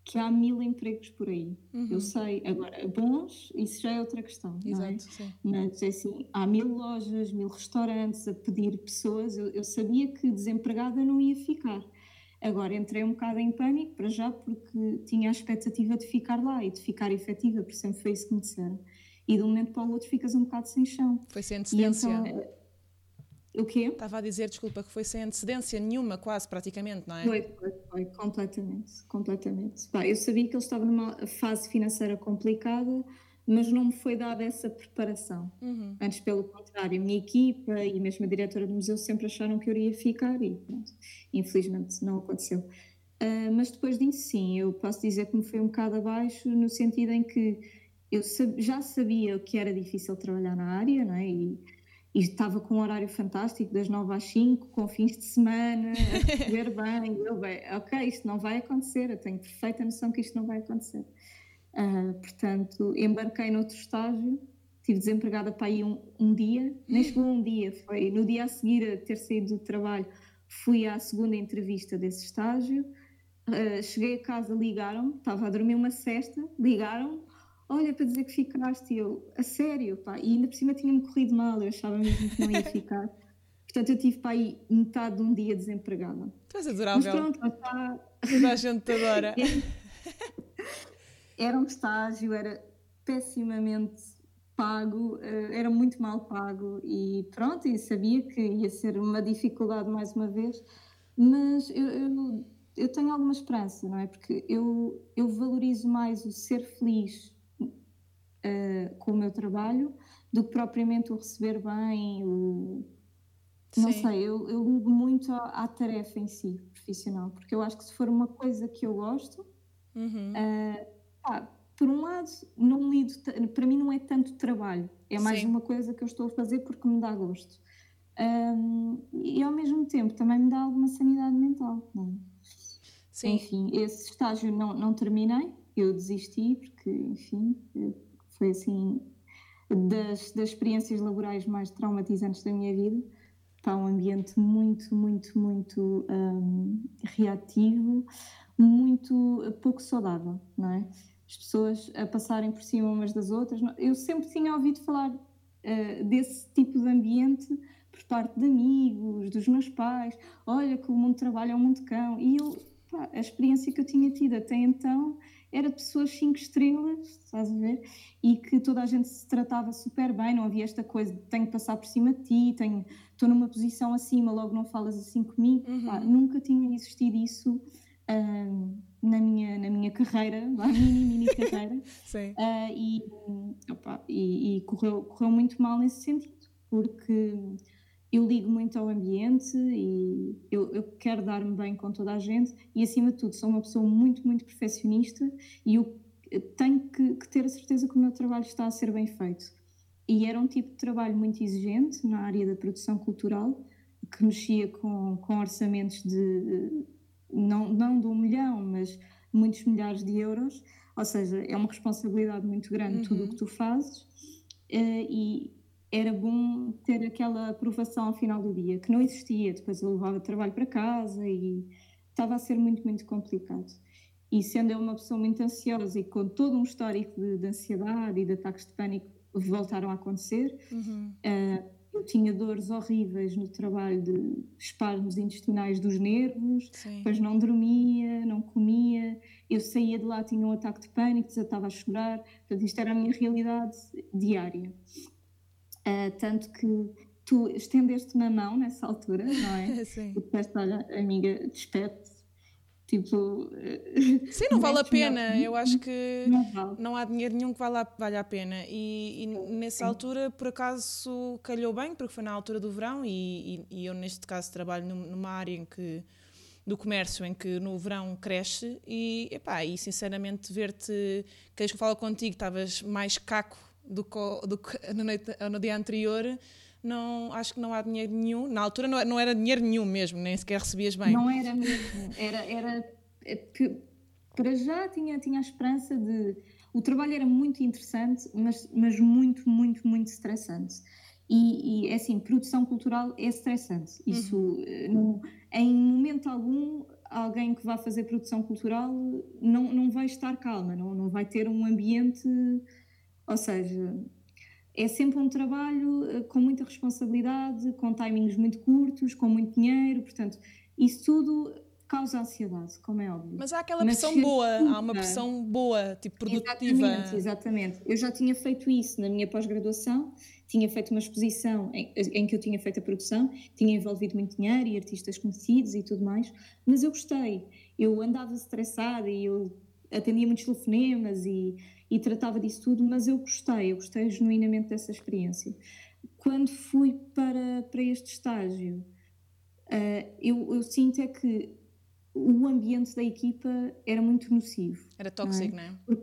que há mil empregos por aí. Uhum. Eu sei, agora, bons, isso já é outra questão. É? Exato, é? sim. Mas é assim, há mil lojas, mil restaurantes a pedir pessoas. Eu, eu, sabia que desempregada não ia ficar. Agora entrei um bocado em pânico, para já, porque tinha a expectativa de ficar lá e de ficar efetiva, por sempre foi isso que me disseram. E de um momento para o outro ficas um bocado sem chão. Foi sem antecedência. E então, o quê? Estava a dizer, desculpa, que foi sem antecedência nenhuma, quase, praticamente, não é? Foi, foi, foi completamente, completamente. Eu sabia que ele estava numa fase financeira complicada, mas não me foi dada essa preparação. Uhum. Antes, pelo contrário, a minha equipa e mesmo a diretora do museu sempre acharam que eu iria ficar e pronto, infelizmente não aconteceu. Uh, mas depois disso, sim, eu posso dizer que me foi um bocado abaixo, no sentido em que eu já sabia que era difícil trabalhar na área, não é? E, e estava com um horário fantástico, das 9 às 5, com fins de semana, a receber bem. Eu, bem, ok, isto não vai acontecer, eu tenho perfeita noção que isto não vai acontecer. Uh, portanto, embarquei noutro estágio, estive desempregada para aí um, um dia, nem chegou um dia, foi no dia a seguir a ter saído do trabalho, fui à segunda entrevista desse estágio. Uh, cheguei a casa, ligaram-me, estava a dormir uma cesta, ligaram olha, para dizer que ficaste, e eu, a sério, pá, e ainda por cima tinha-me corrido mal, eu achava mesmo que não ia ficar. Portanto, eu tive para aí metade de um dia desempregada. Tu és adorável. Mas pronto, está... Toda a gente te adora. Era um estágio, era pessimamente pago, eh, era muito mal pago e pronto, e sabia que ia ser uma dificuldade mais uma vez, mas eu, eu, eu tenho alguma esperança, não é? Porque eu, eu valorizo mais o ser feliz uh, com o meu trabalho do que propriamente o receber bem, o... Não sei, eu, eu ligo muito à, à, tarefa em si, profissional, porque eu acho que se for uma coisa que eu gosto, uhum. uh, por um lado, não lido, para mim não é tanto trabalho, é mais Sim. uma coisa que eu estou a fazer porque me dá gosto. Um, e ao mesmo tempo também me dá alguma sanidade mental. Não é? Sim. Enfim, esse estágio não, não terminei, eu desisti porque, enfim, foi assim das, das experiências laborais mais traumatizantes da minha vida. Está um ambiente muito, muito, muito um, reativo, muito pouco saudável, não é? As pessoas a passarem por cima umas das outras. Eu sempre tinha ouvido falar uh, desse tipo de ambiente por parte de amigos, dos meus pais. Olha que o mundo de trabalho é um mundo de cão. E eu, pá, a experiência que eu tinha tido até então era de pessoas cinco estrelas, estás a ver? E que toda a gente se tratava super bem, não havia esta coisa de tenho que passar por cima de ti, tenho, estou numa posição acima, logo não falas assim comigo. Uhum. Pá, nunca tinha existido isso uh, na, minha, na minha carreira, na mini, mini carreira. Sim. Uh, e, opa, e, e correu, correu muito mal nesse sentido, porque eu ligo muito ao ambiente e eu, eu quero dar-me bem com toda a gente e, acima de tudo, sou uma pessoa muito, muito perfeccionista e eu tenho que, que, ter a certeza que o meu trabalho está a ser bem feito. E era um tipo de trabalho muito exigente na área da produção cultural, que mexia com, com orçamentos de, não, não de um milhão, mas muitos milhares de euros, ou seja, é uma responsabilidade muito grande uhum. tudo o que tu fazes. Uh, e, era bom ter aquela aprovação ao final do dia, que não existia. Depois eu levava trabalho para casa e estava a ser muito, muito complicado. E sendo eu uma pessoa muito ansiosa e com todo um histórico de, de ansiedade e de ataques de pânico voltaram a acontecer, uhum. uh, eu tinha dores horríveis no trabalho de espasmos intestinais dos nervos, Sim. depois não dormia, não comia, eu saía de lá, tinha um ataque de pânico, desatava a chorar, portanto isto era a minha realidade diária. Uh, tanto que tu estendeste-me a mão nessa altura, não é? Sim. E disseste, olha, amiga, despete Tipo. Sim, não vale a pena. Eu acho que não, vale. não há dinheiro nenhum que valha, valha a pena. E, e nessa Sim. altura, por acaso, calhou bem, porque foi na altura do verão. E, e, e eu, neste caso, trabalho numa área em que do comércio em que no verão cresce e, epá, e sinceramente ver-te, vez que eu falo contigo estavas mais caco do que, noite, no dia anterior, não, acho que não há dinheiro nenhum. Na altura não, não era dinheiro nenhum mesmo, nem sequer recebias bem. Não era mesmo. Era, era é para já tinha, tinha a esperança de. O trabalho era muito interessante, mas, mas muito, muito, muito estressante. E, e é assim, produção cultural é estressante. Isso, uhum. Eh, não, em momento algum, alguém que vá fazer produção cultural não, não vai estar calma, não, não vai ter um ambiente ou seja, é sempre um trabalho eh, com muita responsabilidade, com timings muito curtos, com muito dinheiro, portanto, isso tudo causa ansiedade, como é óbvio. Mas há aquela pressão boa, há uma pressão boa, tipo produtiva. Exatamente, exatamente. Eu já tinha feito isso na minha pós-graduação, tinha feito uma exposição em, em, que eu tinha feito a produção, tinha envolvido muito dinheiro e artistas conhecidos e tudo mais, mas eu gostei. Eu andava estressada e eu atendia muitos telefonemas e e tratava disso tudo, mas eu gostei, eu gostei genuinamente dessa experiência. Quando fui para, para este estágio, uh, eu, eu sinto é que o ambiente da equipa era muito nocivo. Era tóxico, não é? Não é?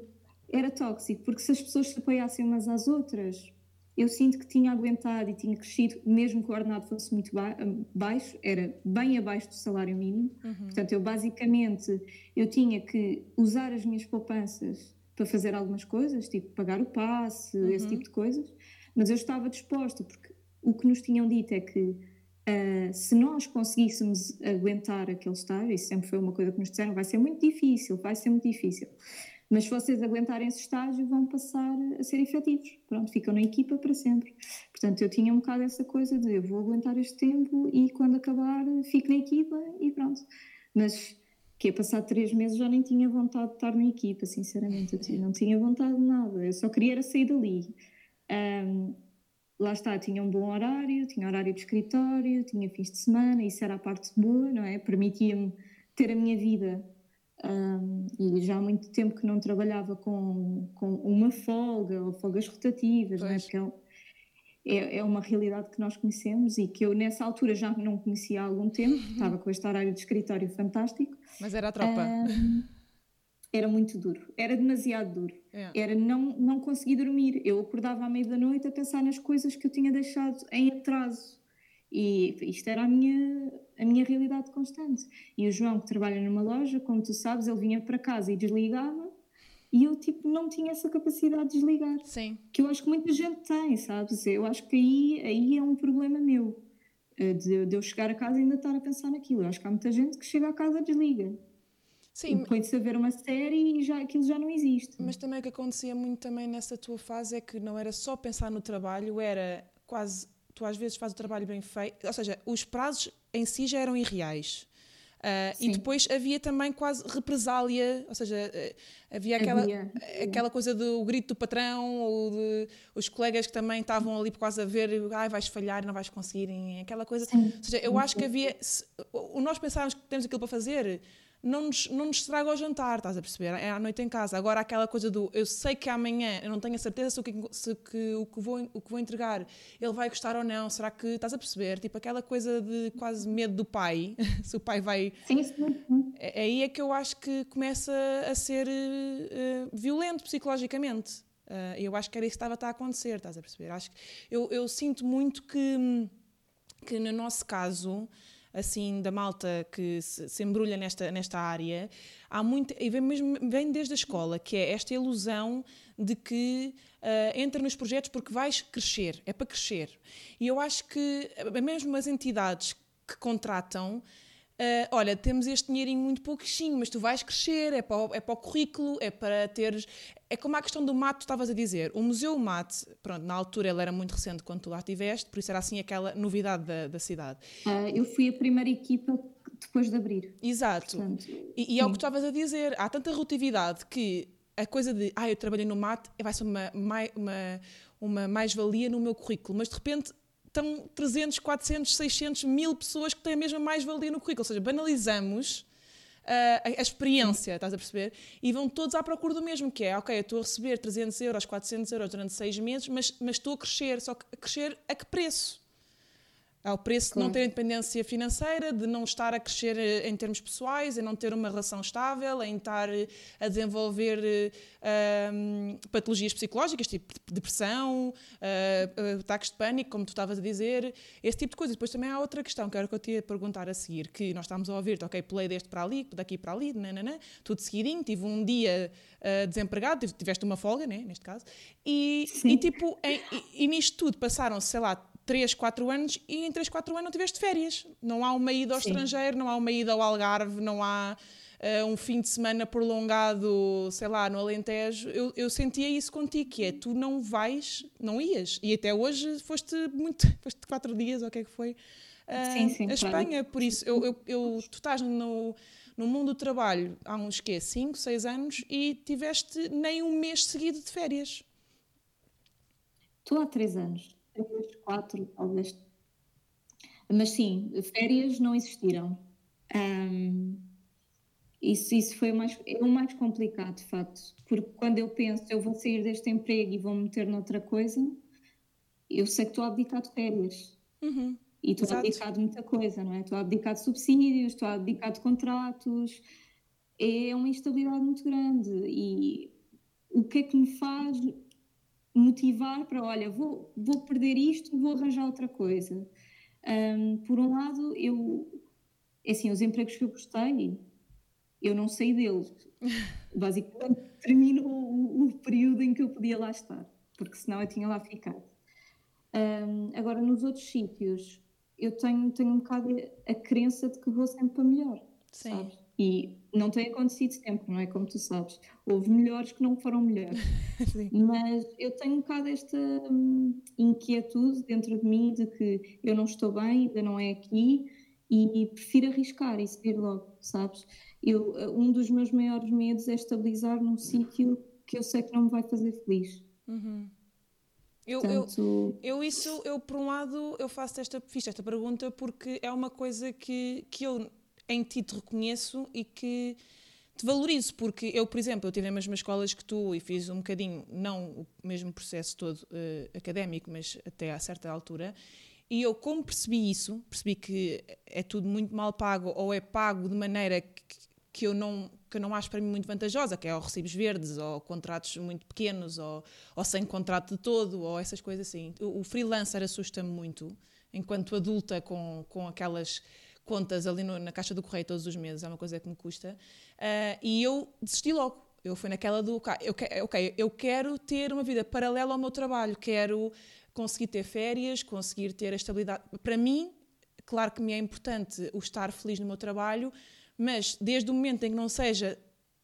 Era tóxico, porque se as pessoas se apoiassem umas às outras, eu sinto que tinha aguentado e tinha crescido, mesmo que o ordenado fosse muito ba baixo, era bem abaixo do salário mínimo. Uhum. Portanto, eu basicamente eu tinha que usar as minhas poupanças para fazer algumas coisas, tipo pagar o passe, uhum. esse tipo de coisas, mas eu estava disposta, porque o que nos tinham dito é que uh, se nós conseguíssemos aguentar aquele estágio, isso sempre foi uma coisa que nos disseram, vai ser muito difícil, vai ser muito difícil. Mas se vocês aguentarem esse estágio, vão passar a ser efetivos. Pronto, ficam na equipa para sempre. Portanto, eu tinha um bocado essa coisa de eu vou aguentar este tempo e quando acabar fico na equipa e pronto. Mas que é passar três meses já nem tinha vontade de estar na equipa, sinceramente. Eu não tinha vontade de nada. Eu só queria era sair dali. Um, lá está, tinha um bom horário, tinha horário de escritório, tinha fins de semana, isso era a parte boa, não é? Permitia-me ter a minha vida um, e já há muito tempo que não trabalhava com, com uma folga ou folgas rotativas, não é? Porque é, é, é, uma realidade que nós conhecemos e que eu nessa altura já não conhecia há algum tempo, estava com este horário de escritório fantástico. Mas era a tropa. Um, era muito duro, era demasiado duro. É. Era não, não conseguir dormir. Eu acordava à meia da noite a pensar nas coisas que eu tinha deixado em atraso. E isto era a minha, a minha realidade constante. E o João, que trabalha numa loja, como tu sabes, ele vinha para casa e desligava, e eu, tipo, não tinha essa capacidade de desligar. Sim. Que eu acho que muita gente tem, sabes? Eu acho que aí, aí é um problema meu. Eh, de, de eu chegar a casa e ainda estar a pensar naquilo. Eu acho que há muita gente que chega a casa e desliga. Sim. Põe-se a ver uma série e já, aquilo já não existe. Mas também o que acontecia muito também nessa tua fase é que não era só pensar no trabalho, era quase tu às vezes fazes o trabalho bem feito, ou seja, os prazos em si já eram irreais. Uh, e depois havia também quase represália, ou seja, uh, havia aquela, havia. aquela coisa do grito do patrão, ou de os colegas que também estavam ali causa a ver, ah, vais falhar, não vais conseguir, aquela coisa. Sim. Ou seja, eu acho que havia, se, nós pensávamos que temos aquilo para fazer, não nos, não nos estraga o jantar, estás a perceber? É à noite em casa. Agora, aquela coisa do eu sei que amanhã eu não tenho a certeza se o que, se que, o, que vou, o que vou entregar ele vai gostar ou não. Será que estás a perceber? Tipo aquela coisa de quase medo do pai, se o pai vai. Sim, sim. É, aí é que eu acho que começa a ser uh, violento psicologicamente. Uh, eu acho que era isso que estava a acontecer, estás a perceber? Acho que eu, eu sinto muito que, que no nosso caso assim da malta que se, se, embrulha nesta, nesta área, há muito, e vem, mesmo, vem desde a escola, que é esta ilusão de que uh, entra nos projetos porque vais crescer, é para crescer. E eu acho que mesmo as entidades que contratam Uh, olha, temos este dinheirinho muito pouquinho, mas tu vais crescer, é para, o, é para o currículo, é para teres. É como a questão do mato, estavas a dizer. O Museu Mate, pronto, na altura ele era muito recente quando tu lá estiveste, por isso era assim aquela novidade da, da cidade. Uh, eu fui a primeira equipa depois de abrir. Exato. Portanto, e, e é o que tu estavas a dizer. Há tanta rotatividade que a coisa de, ah, eu trabalhei no mate, vai ser uma, uma, uma mais-valia no meu currículo, mas de repente estão 300, 400, 600, mil pessoas que têm a mesma mais-valia no currículo. Ou seja, banalizamos uh, a, experiência, estás a perceber? E vão todos à procura do mesmo, que é, ok, eu estou a receber 300 euros, 400 euros durante seis meses, mas, mas estou a crescer. Só que a crescer a que preço? Ao preço claro. de não ter independência financeira, de não estar a crescer eh, em termos pessoais, em não ter uma relação estável, em estar eh, a desenvolver uh, patologias psicológicas, tipo depressão, uh, ataques de pânico, como tu estavas a dizer, esse tipo de coisas. Depois também há outra questão que era que eu te ia perguntar a seguir, que nós estamos a ouvir, ok, pulei deste para ali, daqui para ali, nananã, tudo seguidinho, tive um dia uh, desempregado, tiveste uma folga, né, neste caso, e, e tipo, em, e, e nisto tudo passaram, sei lá, 3, 4 anos e em 3, 4 anos não tiveste férias. Não há uma ida ao Sim. estrangeiro, não há uma ida ao Algarve, não há uh, um fim de semana prolongado, sei lá, no Alentejo. Eu, eu sentia isso contigo, que é tu não vais, não ias. E até hoje foste muito, foste 4 dias, ou o que é que foi? Uh, sim, sim, a Espanha, claro. por isso, eu, eu, eu, tu estás no, no mundo do trabalho há uns quê? 5, 6 anos e tiveste nem um mês seguido de férias. Estou há 3 anos três, quatro, talvez. Mas sim, férias não existiram. Um, isso, isso foi o mais, é o mais complicado, de facto, porque quando eu penso eu vou sair deste emprego e vou me meter noutra coisa, eu sei que estou a abdicar de férias. Uhum. E estou a abdicar de muita coisa, não é? Estou a abdicar de subsídios, estou a abdicar de contratos. É uma instabilidade muito grande. E o que é que me faz motivar para, olha, vou, vou perder isto, vou arranjar outra coisa. Um, por um lado, eu, é assim, os empregos que eu gostei, eu não saí deles. Basicamente, termino o, o, período em que eu podia lá estar, porque senão eu tinha lá ficado. Um, agora, nos outros sítios, eu tenho, tenho um bocado a crença de que vou sempre para melhor. Sim. E não tem acontecido sempre, não é? Como tu sabes. Houve melhores que não foram melhores. Mas eu tenho um bocado esta hum, inquietude dentro de mim de que eu não estou bem, ainda não é aqui, e, e prefiro arriscar e seguir logo, sabes? Eu, um dos meus maiores medos é estabilizar num sítio que eu sei que não me vai fazer feliz. Uhum. Eu, Portanto... eu, eu, isso, eu por um lado, eu faço esta, fiz esta pergunta porque é uma coisa que, que eu em ti te reconheço e que te valorizo, porque eu, por exemplo, eu tive nas mesmas escolas que tu e fiz um bocadinho, não o mesmo processo todo uh, académico, mas até a certa altura, e eu, como percebi isso, percebi que é tudo muito mal pago ou é pago de maneira que, que eu não que eu não acho para mim muito vantajosa, que é ou recibos verdes, ou contratos muito pequenos, ou, ou sem contrato de todo, ou essas coisas assim. O, o freelancer assusta-me muito, enquanto adulta, com, com aquelas contas ali no, na caixa do correio todos os meses, é uma coisa que me custa. Uh, e eu desisti logo. Eu fui naquela do, eu, ok, eu quero ter uma vida paralela ao meu trabalho, quero conseguir ter férias, conseguir ter a estabilidade. Para mim, claro que me é importante o estar feliz no meu trabalho, mas desde o momento em que não seja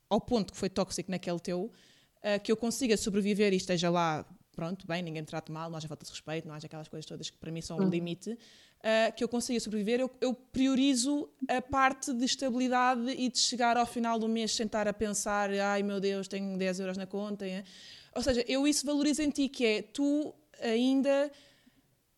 ao ponto que foi tóxico naquele teu, uh, que eu consiga sobreviver e esteja lá, pronto, bem, ninguém me trate mal, não haja falta de respeito, não haja aquelas coisas todas que para mim são um limite, uh, que eu consiga sobreviver, eu, eu, priorizo a parte de estabilidade e de chegar ao final do mês sentar a pensar, ai meu Deus, tenho 10 euros na conta. Hein? Ou seja, eu isso valorizo em ti, que é tu ainda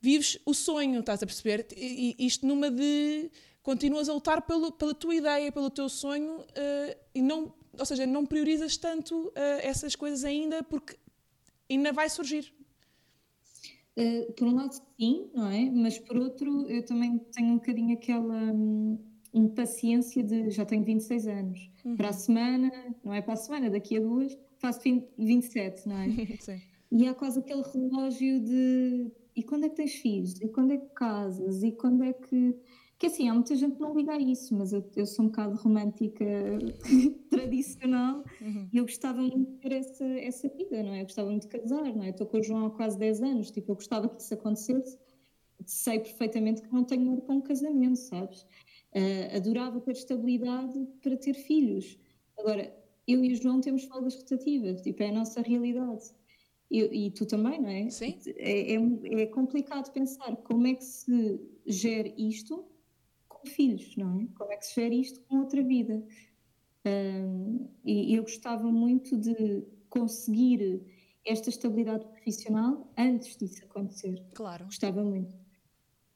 vives o sonho, estás a perceber? E, isto numa de continuas a lutar pelo, pela tua ideia, pelo teu sonho uh, e não, ou seja, não priorizas tanto uh, essas coisas ainda porque ainda vai surgir. Uh, por um lado, sim, não é? Mas por outro, eu também tenho um bocadinho aquela hum, impaciência de já tenho 26 anos. Uhum. Para a semana, não é para a semana, daqui a duas, faço 20, 27, não é? sim. E há quase aquele relógio de e quando é que tens filhos? E quando é que casas? E quando é que que assim, há muita gente que não liga a isso, mas eu, eu sou um bocado romântica tradicional uhum. e eu gostava muito de ter essa, essa vida, não é? Eu gostava muito de casar, não é? Estou com o João há quase 10 anos, tipo, eu gostava que isso acontecesse. Sei perfeitamente que não tenho dinheiro para um casamento, sabes? Uh, adorava ter estabilidade para ter filhos. Agora, eu e o João temos folgas rotativas, tipo, é a nossa realidade. Eu, e tu também, não é? Sim. É, é, é complicado pensar como é que se gera isto filhos, não é? Como é que se gera isto com outra vida? Um, e eu gostava muito de conseguir esta estabilidade profissional antes disso acontecer. Claro. Gostava muito.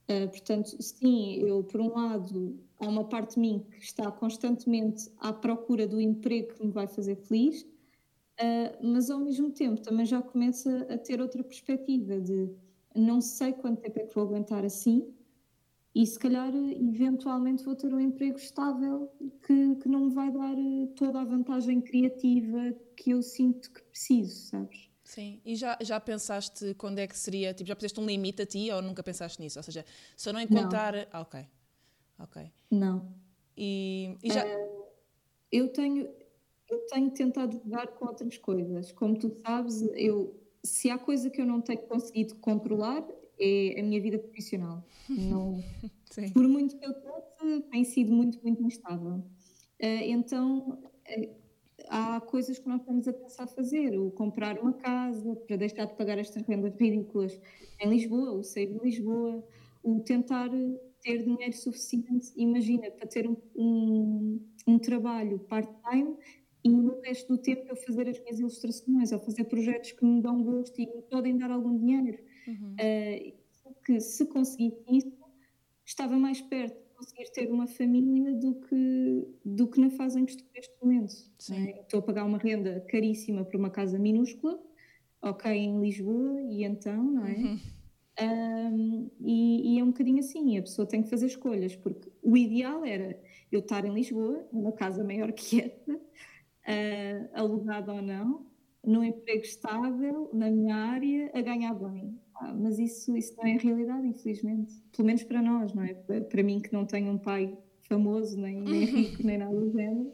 Uh, portanto, sim, eu, por um lado, há uma parte de mim que está constantemente à procura do emprego que me vai fazer feliz, uh, mas ao mesmo tempo também já começa a ter outra perspectiva de não sei quanto tempo é que vou aguentar assim, e se calhar eventualmente vou ter um emprego estável que, que não me vai dar eh, toda a vantagem criativa que eu sinto que preciso, sabes? Sim, e já, já pensaste quando é que seria, tipo, já puseste um limite a ti ou nunca pensaste nisso? Ou seja, se eu não encontrar... Não. Ah, ok, ok. Não. E, e já... Uh, eu tenho, eu tenho tentado jogar com outras coisas. Como tu sabes, eu, se há coisa que eu não tenho conseguido controlar, é a minha vida profissional. Não, por muito que eu tente, tem sido muito, muito instável. Uh, então, uh, há coisas que nós estamos a pensar fazer, o comprar uma casa para deixar de pagar estas rendas ridículas em Lisboa, o sair de Lisboa, o tentar ter dinheiro suficiente, imagina, para ter um, um, um trabalho part-time e no resto do tempo eu fazer as minhas ilustrações ou fazer projetos que me dão gosto e me podem dar algum dinheiro. Uhum. Uh, que se conseguisse isso, estava mais perto de conseguir ter uma família do que, do que na fase em que estou neste momento. É? Estou a pagar uma renda caríssima para uma casa minúscula, ok, em Lisboa, e então, não é? Uhum. Um, e, e, é um bocadinho assim, a pessoa tem que fazer escolhas, porque o ideal era eu estar em Lisboa, numa casa maior que esta, uh, alugada ou não, num emprego estável, na minha área, a ganhar bem. Mas isso, isso não é a realidade, infelizmente. Pelo menos para nós, não é? Para mim, que não tenho um pai famoso, nem, nem rico, nem nada do género,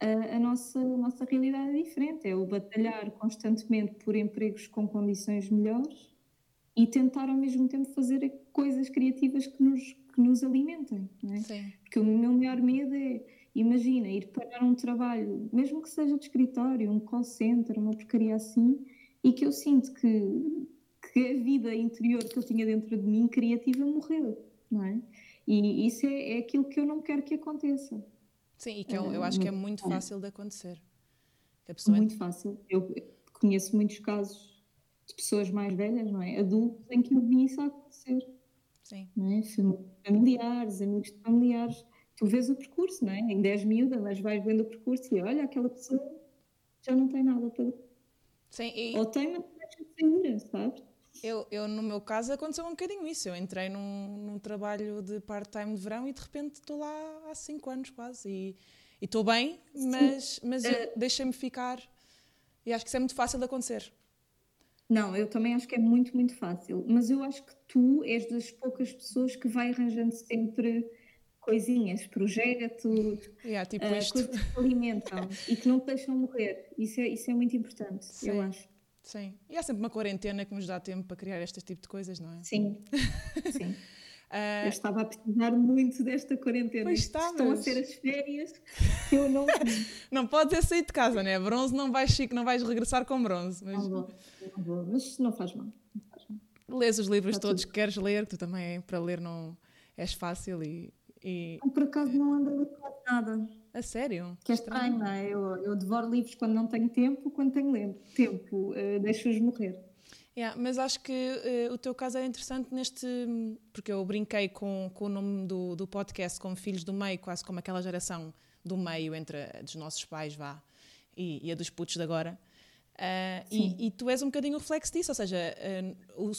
a, a, nossa, a nossa realidade é diferente. É o batalhar constantemente por empregos com condições melhores e tentar ao mesmo tempo fazer coisas criativas que nos, que nos alimentem. Não é? Sim. Porque o meu maior medo é, imagina, ir parar um trabalho, mesmo que seja de escritório, um call center, uma porcaria assim, e que eu sinto que, que a vida interior que eu tinha dentro de mim, criativa, morreu. Não é? E isso é, é aquilo que eu não quero que aconteça. Sim, e que eu, eu acho que é muito fácil de acontecer. muito fácil. Eu conheço muitos casos de pessoas mais velhas, não é? Adultos em que eu vi isso acontecer. Sim. Não é? Familiares, amigos de familiares. Tu vês o percurso, não é? Em 10 miúda, mas vais vendo o percurso e olha, aquela pessoa já não tem nada para. Sim, e... Ou tem, mas deixa de sair, sabes? Eu, eu, no meu caso, aconteceu um bocadinho isso. Eu entrei num, num trabalho de part-time de verão e de repente estou lá há 5 anos quase. E estou bem, mas, mas uh, deixei-me ficar. E acho que isso é muito fácil de acontecer. Não, eu também acho que é muito, muito fácil. Mas eu acho que tu és das poucas pessoas que vai arranjando sempre coisinhas, projetos, yeah, tipo uh, coisas que alimentam e que não te deixam morrer. Isso é, isso é muito importante, Sim. eu acho. Sim. E há sempre uma quarentena que nos dá tempo para criar este tipo de coisas, não é? Sim. Sim. Uh, eu estava a precisar muito desta quarentena. Pois Estão a ser as férias que eu não. não podes é sair de casa, né? Bronze não vais, não vais regressar com bronze. Mas... Não vou, não vou, mas não faz mal. Não faz mal. Lês os livros Está todos tudo. que queres ler, que tu também para ler não és fácil e. e... Por acaso não ando a ler quase nada. A sério? Que é estranho, não é? Eu, eu devoro livros quando não tenho tempo, quando tenho tempo, uh, deixo-os morrer. Yeah, mas acho que uh, o teu caso é interessante neste. Porque eu brinquei com, com o nome do, do podcast como Filhos do Meio, quase como aquela geração do meio entre a dos nossos pais, vá, e, e a dos putos de agora. Uh, e, e, tu és um bocadinho o reflexo disso, ou seja, uh, o,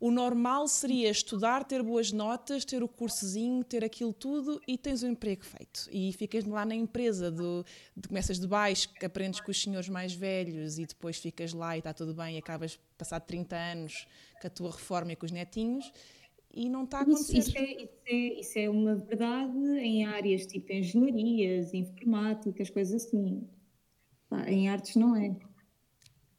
o normal seria estudar, ter boas notas, ter o cursozinho, ter aquilo tudo e tens o um emprego feito. E ficas lá na empresa, do, de, começas de baixo, aprendes com os senhores mais velhos e depois ficas lá e está tudo bem e acabas, passado 30 anos, com a tua reforma e com os netinhos e não está a acontecer. Isso, isso, é, isso, é, isso, é, uma verdade em áreas tipo engenharias, informáticas, coisas assim. Em artes não é.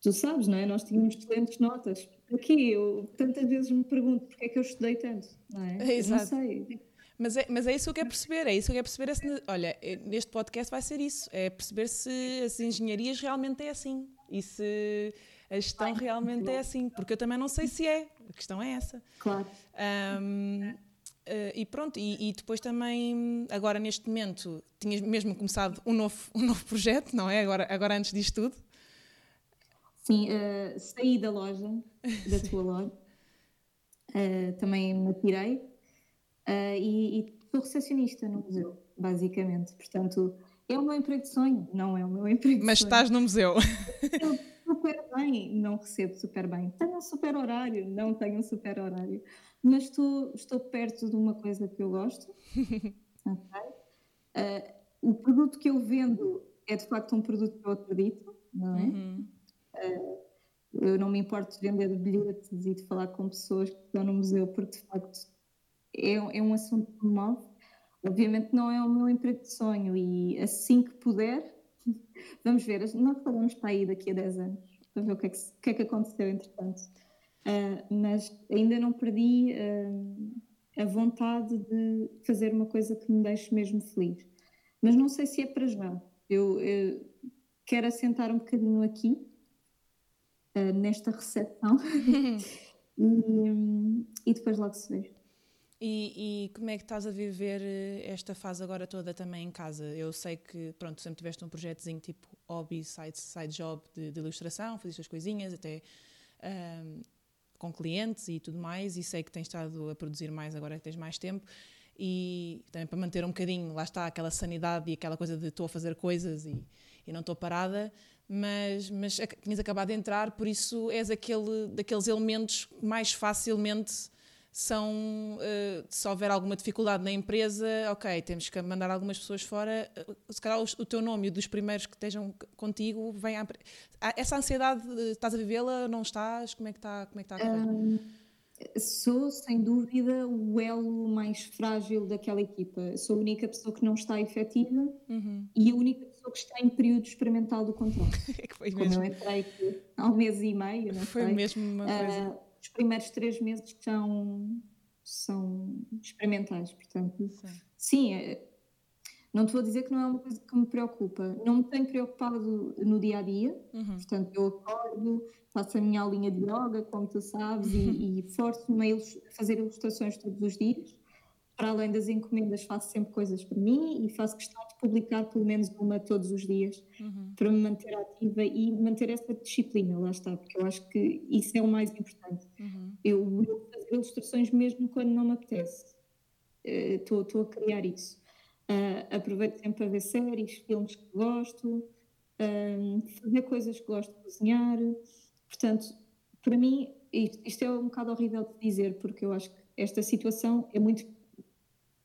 Tu sabes, não é? Nós tínhamos excelentes notas aqui eu tantas vezes me pergunto porque é que eu estudei tanto, não é? é exato. Não sei. Mas é, mas é isso que eu quero perceber, é isso que eu quero perceber. Se, olha, é, neste podcast vai ser isso, é perceber se as engenharias realmente é assim e se a gestão Ai, realmente é assim, porque eu também não sei se é, a questão é essa. Claro. Um, Uh, e pronto, e, e, depois também, agora neste momento, tinhas mesmo começado um novo, um novo projeto, não é? Agora, agora antes disto tudo. Sim, uh, saí da loja, da tua loja, uh, também me tirei uh, e, e sou recepcionista no museu, basicamente. Portanto, é o meu emprego de sonho, não é o meu emprego de Mas sonho. estás no museu. Eu super bem, não recebo super bem. Tenho um super horário, não tenho um super horário. Mas estou, estou perto de uma coisa que eu gosto. okay? uh, o produto que eu vendo é de facto um produto que eu acredito, não é? Uhum. Eh, eu não me importo de vender bilhetes e de falar com pessoas que estão no museu, porque de facto é, é um assunto que me move. Obviamente não é o meu emprego de sonho e assim que puder, vamos ver, nós falamos para aí daqui a 10 anos, para ver o que é que, que, é que aconteceu entretanto. Uh, mas ainda não perdi uh, a vontade de fazer uma coisa que me deixe mesmo feliz. Mas não sei se é para já. Eu, eu quero assentar um bocadinho aqui uh, nesta recepção e, e, depois logo se vê. E, e, como é que estás a viver eh, esta fase agora toda também em casa? Eu sei que, pronto, sempre tiveste um projetozinho tipo hobby, side, side job de, de ilustração, fazes as coisinhas, até um, com clientes e tudo mais, e sei que tens estado a produzir mais agora que tens mais tempo, e também para manter um bocadinho, lá está, aquela sanidade e aquela coisa de estou a fazer coisas e, e não estou parada, mas, mas tinhas acabado de entrar, por isso és aquele daqueles elementos que mais facilmente são uh, se houver alguma dificuldade na empresa, ok, temos que mandar algumas pessoas fora, uh, se calhar o, o, teu nome e dos primeiros que estejam contigo vem a, essa ansiedade estás a vivê-la, não estás? Como é que está, como é que está a correr? Um, sou sem dúvida o elo mais frágil daquela equipa. Sou a única pessoa que não está efetiva uhum. e a única pessoa que está em período experimental do contrato. é que foi Como mesmo. eu entrei há um mês e meio, não foi sei. mesmo uma coisa. Uh, os primeiros três meses são, são experimentais, portanto, sim, sim é, não te vou dizer que não é uma coisa que me preocupa. Não me tenho preocupado no dia a dia, uhum. portanto, eu acordo, faço a minha aulinha de yoga, como tu sabes, e, e forço-me a fazer ilustrações todos os dias. Para além das encomendas, faço sempre coisas para mim e faço questão de publicar pelo menos uma todos os dias uhum. para me manter ativa e manter essa disciplina, lá está, porque eu acho que isso é o mais importante. Uhum. Eu vou fazer ilustrações mesmo quando não me apetece. Estou uh, a criar isso. Uh, aproveito sempre para ver séries, filmes que gosto, uh, fazer coisas que gosto de cozinhar. Portanto, para mim, isto, isto é um bocado horrível de dizer, porque eu acho que esta situação é muito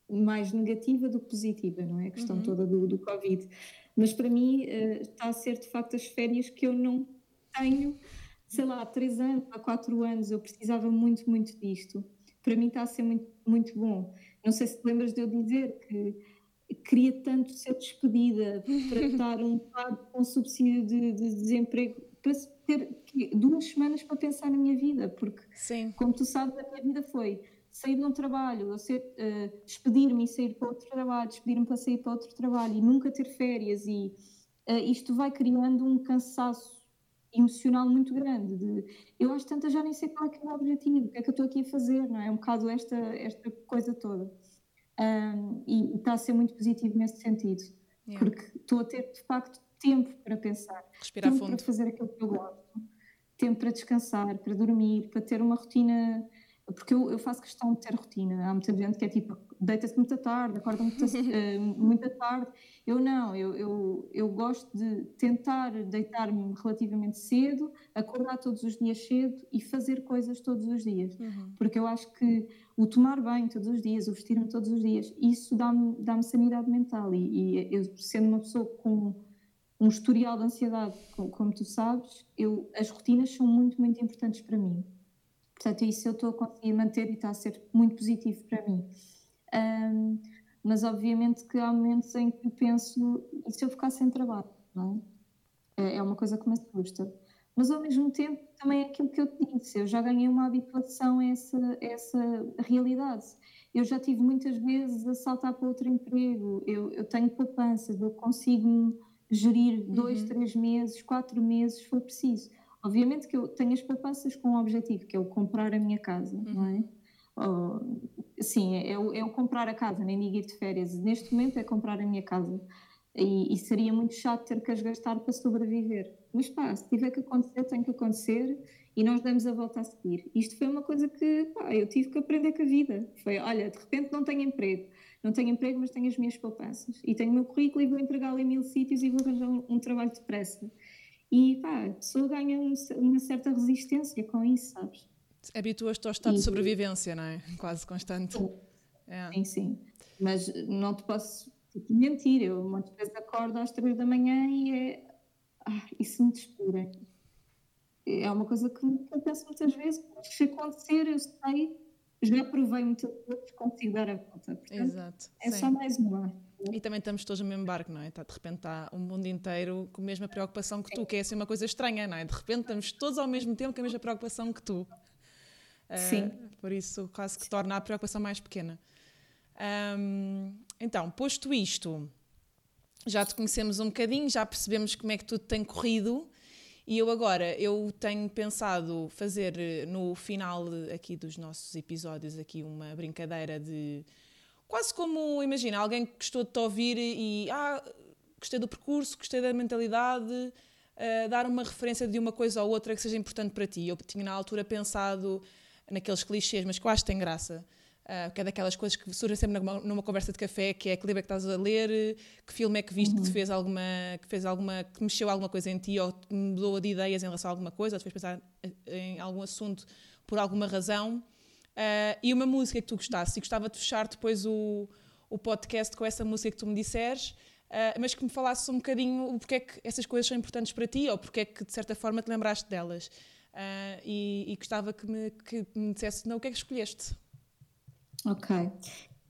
mais negativa do que positiva, não é? A questão uhum. toda do, do Covid. Mas para mim uh, está a ser de facto as férias que eu não tenho, sei lá, há três anos, há quatro anos, eu precisava muito, muito disto. Para mim está a ser muito, muito bom. Não sei se te lembras de eu dizer que queria tanto ser despedida para estar um bocado com subsídio de, de, desemprego, para ter duas semanas para pensar na minha vida, porque, Sim. como tu sabes, a minha vida foi sair de um trabalho, uh, despedir-me e sair para outro trabalho, despedir-me para sair para outro trabalho e nunca ter férias e uh, isto vai criando um cansaço emocional muito grande de, eu acho tanto já nem sei qual é, que é o objetivo, o que é que eu estou aqui a fazer, não é? É um bocado esta, esta coisa toda. Um, e está a ser muito positivo nesse sentido, yeah. porque estou a ter de facto tempo para pensar, Respirar tempo fundo. para fazer aquilo que eu gosto, tempo para descansar, para dormir, para ter uma rotina porque eu, eu, faço questão de ter rotina. Há muita gente que é tipo, deita-se muito tarde, acorda muito, uh, muito tarde. Eu não, eu, eu, eu gosto de tentar deitar-me relativamente cedo, acordar todos os dias cedo e fazer coisas todos os dias. Uhum. Porque eu acho que o tomar banho todos os dias, o vestir-me todos os dias, isso dá-me dá sanidade mental. E, e, eu, sendo uma pessoa com um historial de ansiedade, como, como tu sabes, eu, as rotinas são muito, muito importantes para mim. Portanto, isso eu estou a conseguir manter e está a ser muito positivo para mim. Um, mas obviamente que há momentos em que penso, e se eu ficar sem trabalho, não é? É, é uma coisa que me assusta. Mas ao mesmo tempo também é aquilo que eu te disse, eu já ganhei uma habituação a essa, a essa realidade. Eu já tive muitas vezes a saltar para outro emprego, eu, eu tenho poupanças, eu consigo gerir dois, uhum. três meses, quatro meses, se for preciso. Obviamente que eu tenho as poupanças com um objetivo, que é o comprar a minha casa, uhum. não é? Oh, sim, é, é, é o comprar a casa, nem digo ir de férias. Neste momento é comprar a minha casa. E, e, seria muito chato ter que as gastar para sobreviver. Mas pá, se tiver que acontecer, tem que acontecer e nós damos a volta a seguir. Isto foi uma coisa que pá, eu tive que aprender com a vida. Foi, olha, de repente não tenho emprego. Não tenho emprego, mas tenho as minhas poupanças. E tenho o meu currículo e vou entregá-lo em mil sítios e vou arranjar um, um trabalho depressa. E pá, a pessoa ganha uma certa resistência com isso, sabes? Habituas-te ao estado e, de sobrevivência, não é? Quase constante. Sim, é. sim, sim. Mas não te posso tipo, mentir. Eu muitas vezes acordo às três da manhã e é. Ah, isso me despura. É uma coisa que penso muitas vezes. Se acontecer, eu sei, já provei muitas vezes, consigo dar a volta. Portanto, Exato. É sim. só mais uma. E também estamos todos no mesmo barco, não é? Tá, de repente está o mundo inteiro com a mesma preocupação que tu, que é assim uma coisa estranha, não é? De repente estamos todos ao mesmo tempo com a mesma preocupação que tu. Uh, Sim. Por isso quase que torna a preocupação mais pequena. Um, então, posto isto, já te conhecemos um bocadinho, já percebemos como é que tudo tem corrido. E eu agora, eu tenho pensado fazer no final aqui dos nossos episódios aqui uma brincadeira de Quase como, imagina, alguém que gostou de te ouvir e, ah, gostei do percurso, gostei da mentalidade, uh, dar uma referência de uma coisa ou outra que seja importante para ti. Eu tinha na altura pensado naqueles clichês, mas que eu acho que tem graça. Uh, que é daquelas coisas que surgem sempre numa, numa, conversa de café, que é que livro é que estás a ler, que filme é que viste uhum. que te fez alguma, que fez alguma, que mexeu alguma coisa em ti ou que mudou de ideias em relação a alguma coisa, ou te fez pensar em algum assunto por alguma razão. Uh, e uma música que tu gostasses. E gostava de fechar depois o, o podcast com essa música que tu me disseres, uh, mas que me falasses um bocadinho porque é que essas coisas são importantes para ti ou porque é que de certa forma te lembraste delas. Uh, e, e, gostava que me, que me dissesse não, o que é que escolheste. Ok.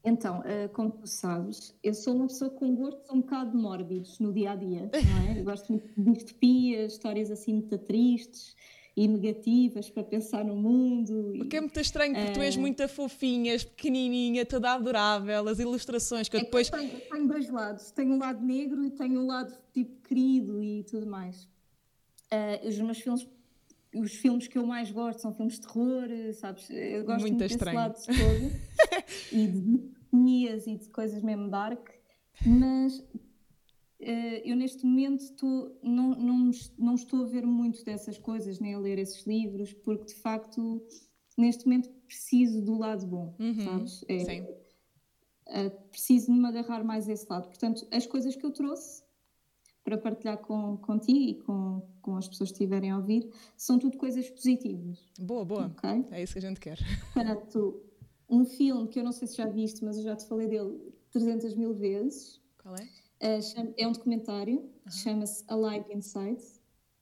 Então, como tu sabes, eu sou uma pessoa com gostos um bocado mórbidos no dia a dia, não é? Eu gosto muito de distopias, histórias assim muito tristes e negativas para pensar no mundo. E, o que é muito estranho, porque uh, tu és eh, muito fofinha, pequenininha, toda adorável, as ilustrações que eu é depois. Que eu tenho, tenho, dois lados, tenho um lado negro e tenho um lado tipo querido e tudo mais. Uh, os meus filmes os filmes que eu mais gosto são filmes de terror, sabes? Eu gosto muito, muito desse lado todo. e de etnias e de coisas mesmo dark, mas eu neste momento não, não, não estou a ver muito dessas coisas, nem a ler esses livros, porque de facto neste momento preciso do lado bom, uhum, sabes? É, sim. Uh, preciso de me agarrar mais a esse lado. Portanto, as coisas que eu trouxe para partilhar com, contigo e com, com as pessoas que estiverem a ouvir são tudo coisas positivas. Boa, boa. Okay? É isso que a gente quer. Portanto, um filme que eu não sei se já viste, mas eu já te falei dele 300 mil vezes. Qual é? Uh, é um documentário, uh -huh. chama-se Alive Inside.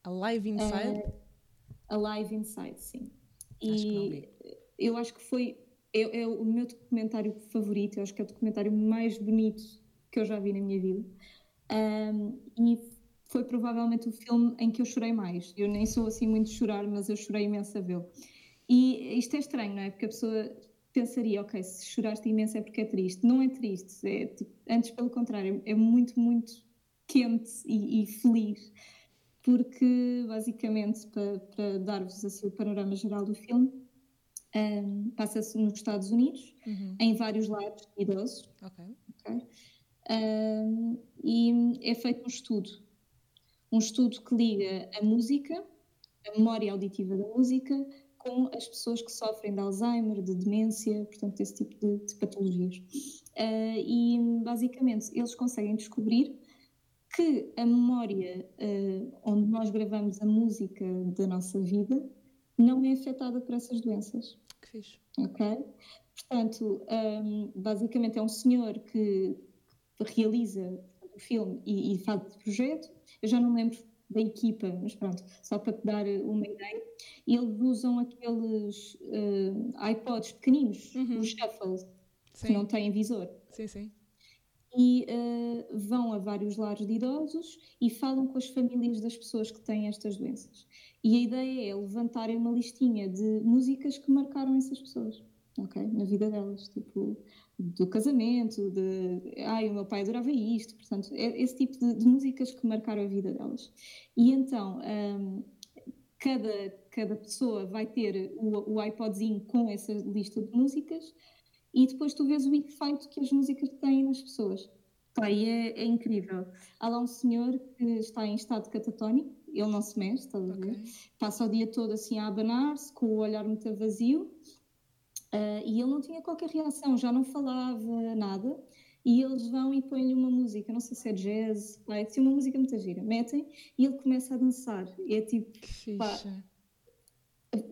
Alive Inside? Uh, Alive Inside, sim. E acho eu acho que foi é, é, o meu documentário favorito, eu acho que é o documentário mais bonito que eu já vi na minha vida. Um, e foi provavelmente o filme em que eu chorei mais. Eu nem sou assim muito de chorar, mas eu chorei imenso a vê-lo. E isto é estranho, não é? Porque a pessoa pensaria, ok, se choraste imenso é porque é triste. Não é triste, é, tipo, antes pelo contrário, é muito, muito quente e, e feliz. Porque, basicamente, para, para dar-vos assim, o panorama geral do filme, um, passa-se nos Estados Unidos, uhum. em vários lares idosos. Ok. okay? Um, e é feito um estudo. Um estudo que liga a música, a memória auditiva da música, com as pessoas que sofrem de Alzheimer, de demência, portanto, esse tipo de, de patologias. Uh, e, basicamente, eles conseguem descobrir que a memória uh, onde nós gravamos a música da nossa vida não é afetada por essas doenças. Que fixe. Ok? Portanto, um, basicamente é um senhor que realiza o filme e, e faz o projeto. Eu já não lembro da equipa, mas pronto, só para te dar uma ideia, eles usam aqueles uh, iPods pequeninos, uhum. os Shuffle, sim. que não têm visor. Sim, sim. E uh, vão a vários lares de idosos e falam com as famílias das pessoas que têm estas doenças. E a ideia é levantarem uma listinha de músicas que marcaram essas pessoas, ok? Na vida delas, tipo do casamento, de ai, o meu pai adorava isto, portanto, é esse tipo de, de músicas que marcaram a vida delas. E então, um, cada, cada pessoa vai ter o, o iPodzinho com essa lista de músicas e depois tu vês o efeito que as músicas têm nas pessoas. Pá, e é, é, incrível. Há lá um senhor que está em estado catatónico, ele não se mexe, estás a ver? Okay. Passa o dia todo assim a abanar-se, com o olhar muito vazio Uh, e ele não tinha qualquer reação, já não falava nada. E eles vão e põem-lhe uma música, não sei se é jazz, vai é uma música muito gira. Metem e ele começa a dançar. E é tipo. Pá,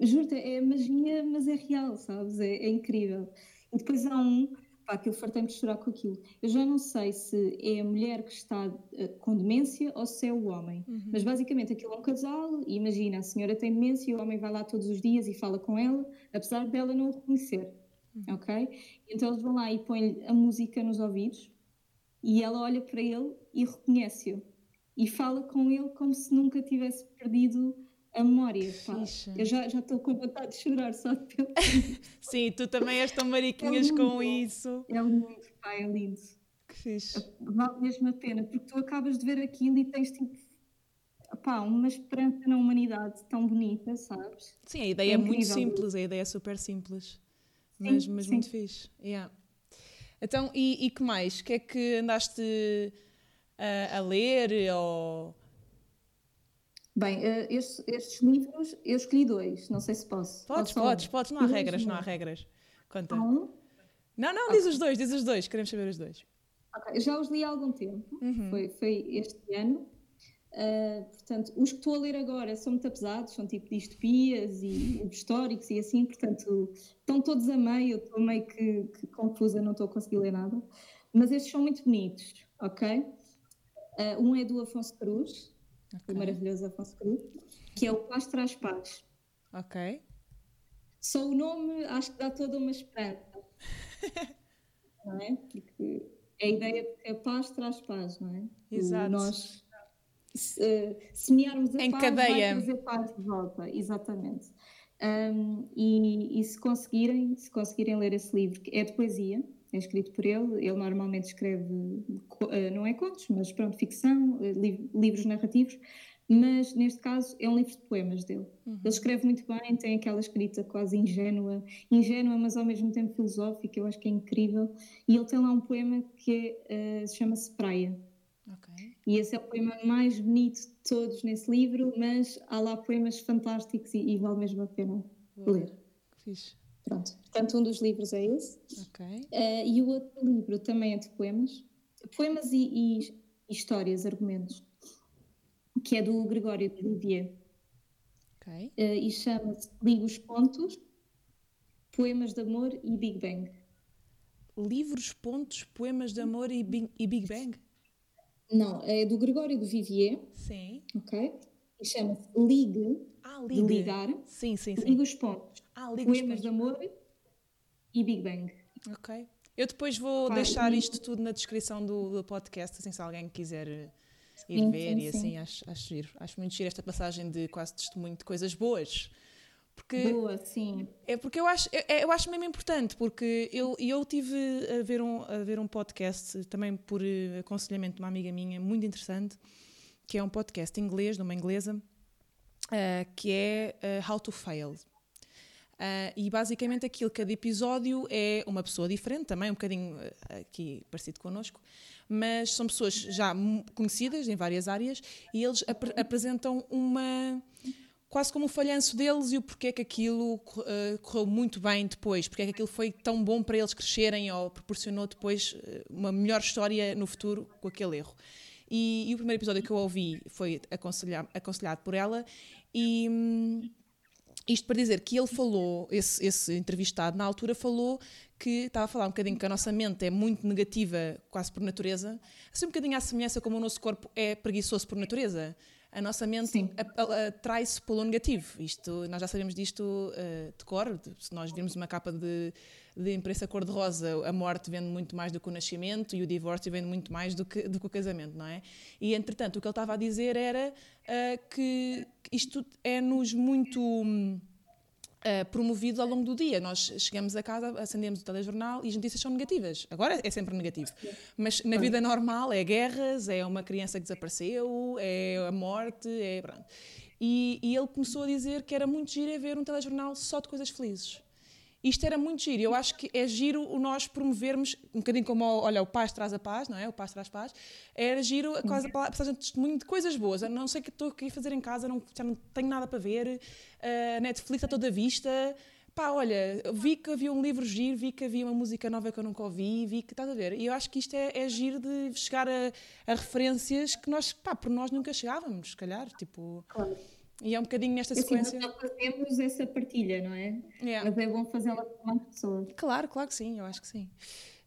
juro-te, é magia, mas é real, sabes? É, é incrível. E depois há um pá, que eu fartei-me de chorar com aquilo. Eu já não sei se é a mulher que está uh, com demência ou se é o homem. Uhum. Mas basicamente aquilo é um casal e imagina, a senhora tem demência e o homem vai lá todos os dias e fala com ela, apesar dela não o reconhecer. Uhum. Ok? Então eles vão lá e põem a música nos ouvidos e ela olha para ele e reconhece-o. E fala com ele como se nunca tivesse perdido a memória. Pá. Eu já estou com vontade de chorar só de pensar. Sim, tu também és tão mariquinhas é com isso. É lindo, pá, é lindo. Que fixe. Vale mesmo a pena, porque tu acabas de ver aquilo e tens tipo. Pá, uma esperança na humanidade tão bonita, sabes? Sim, a ideia é, é muito simples, a ideia é super simples. Sim, mas, mas sim. muito fixe. Yeah. Então, e, e que mais? O que é que andaste a, a ler ou Bem, uh, estes, estes, livros, eu escolhi dois, não sei se posso. Podes, podes, podes, não há regras, não há regras. Conta. Um? Não, não, diz os dois, diz os dois, queremos saber os dois. Okay. Já os li há algum tempo, uhum. foi, foi este ano. Uh, portanto, os que estou a ler agora são muito pesados, são tipo distopias e históricos e assim, portanto, estão todos a meio, eu estou meio que, que, confusa, não estou a conseguir ler nada. Mas estes são muito bonitos, ok? Uh, um é do Afonso Cruz, okay. o maravilhoso Afonso Cruz, que é o Paz Traz Paz. Ok. Só o nome acho que dá toda uma esperança. não é? Porque é a ideia de que a paz traz paz, não é? Exato. O nós se, semearmos a em paz, cadeia. vai trazer paz de volta, exatamente. Um, e, e, se conseguirem, se conseguirem ler esse livro, que é de poesia, é escrito por ele, ele normalmente escreve, uh, não é contos, mas pronto, ficção, uh, li livros narrativos, mas neste caso é um livro de poemas dele. Uhum. Ele escreve muito bem, tem aquela escrita quase ingênua, ingênua, mas ao mesmo tempo filosófica, eu acho que é incrível. E ele tem lá um poema que uh, se chama-se Praia. Okay. E esse é o poema mais bonito de todos nesse livro, mas há lá poemas fantásticos e, e vale mesmo a pena ler. Fixe. Pronto, portanto, um dos livros é esse. Okay. Uh, e o outro livro também é de poemas. Poemas e, e histórias, argumentos que é do Gregório de Vivier. Okay. Uh, e chama-se Liga os Pontos, Poemas de Amor e Big Bang. Livros, pontos, poemas de amor e Big, e Big Bang? Não, é do Gregório de Vivier. Sim. Ok? E chama-se Ligue, ah, ligue. de ligar. Sim, sim, sim. Liga os Pontos, ah, liga Poemas de Amor e Big Bang. Ok. Eu depois vou Pai, deixar isto tudo na descrição do, do podcast, assim se alguém quiser ir sim, ver sim, e assim, sim. acho, acho giro. Acho muito giro esta passagem de quase testemunho de coisas boas. Porque Boa, sim. É porque eu acho, eu, eu acho mesmo importante, porque eu, eu tive a ver, um, a ver um podcast, também por eh, aconselhamento de uma amiga minha, muito interessante, que é um podcast inglês, de uma inglesa, uh, que é uh, How to Fail. Uh, e basicamente aquilo, cada episódio é uma pessoa diferente, também um bocadinho aqui parecido connosco, mas são pessoas já conhecidas em várias áreas e eles ap apresentam uma quase como o falhanço deles e o porquê que aquilo uh, correu muito bem depois, porque é que aquilo foi tão bom para eles crescerem ou proporcionou depois uma melhor história no futuro com aquele erro. E, e o primeiro episódio que eu ouvi foi aconselhado por ela e hum, isto para dizer que ele falou, esse, esse entrevistado na altura falou que estava a falar um bocadinho que a nossa mente é muito negativa, quase por natureza, assim um bocadinho à semelhança como o nosso corpo é preguiçoso por natureza. A nossa mente atrai-se pelo negativo. Isto, nós já sabemos disto uh, de cor. Se nós virmos uma capa de, de imprensa cor-de-rosa, a morte vende muito mais do que o nascimento e o divórcio vende muito mais do que, do que o casamento, não é? E, entretanto, o que ele estava a dizer era uh, que isto é-nos muito uh, promovido ao longo do dia. Nós chegamos a casa, acendemos o telejornal e as notícias são negativas. Agora é sempre negativo. Mas na vida normal é guerras, é uma criança que desapareceu, é a morte, é. Pronto. E, e ele começou a dizer que era muito giro ver um telejornal só de coisas felizes. Isto era muito giro. Eu acho que é giro o nós promovermos, um bocadinho como, olha, o paz traz a paz, não é? O paz traz paz. Era giro a quase a passagem de testemunho de coisas boas. Eu não sei o que estou aqui a fazer em casa, não, já não tenho nada para ver. A Netflix está toda vista. Pá, olha, vi que havia um livro giro, vi que havia uma música nova que eu nunca ouvi, vi que estás a ver. E eu acho que isto é, é giro de chegar a, a referências que nós, pá, por nós nunca chegávamos, se calhar. Tipo. Claro. E é um bocadinho nesta assim, sequência. Nós fazemos essa partilha, não é? Yeah. Mas é bom fazê-la com mais pessoas. Claro, claro que sim, eu acho que sim.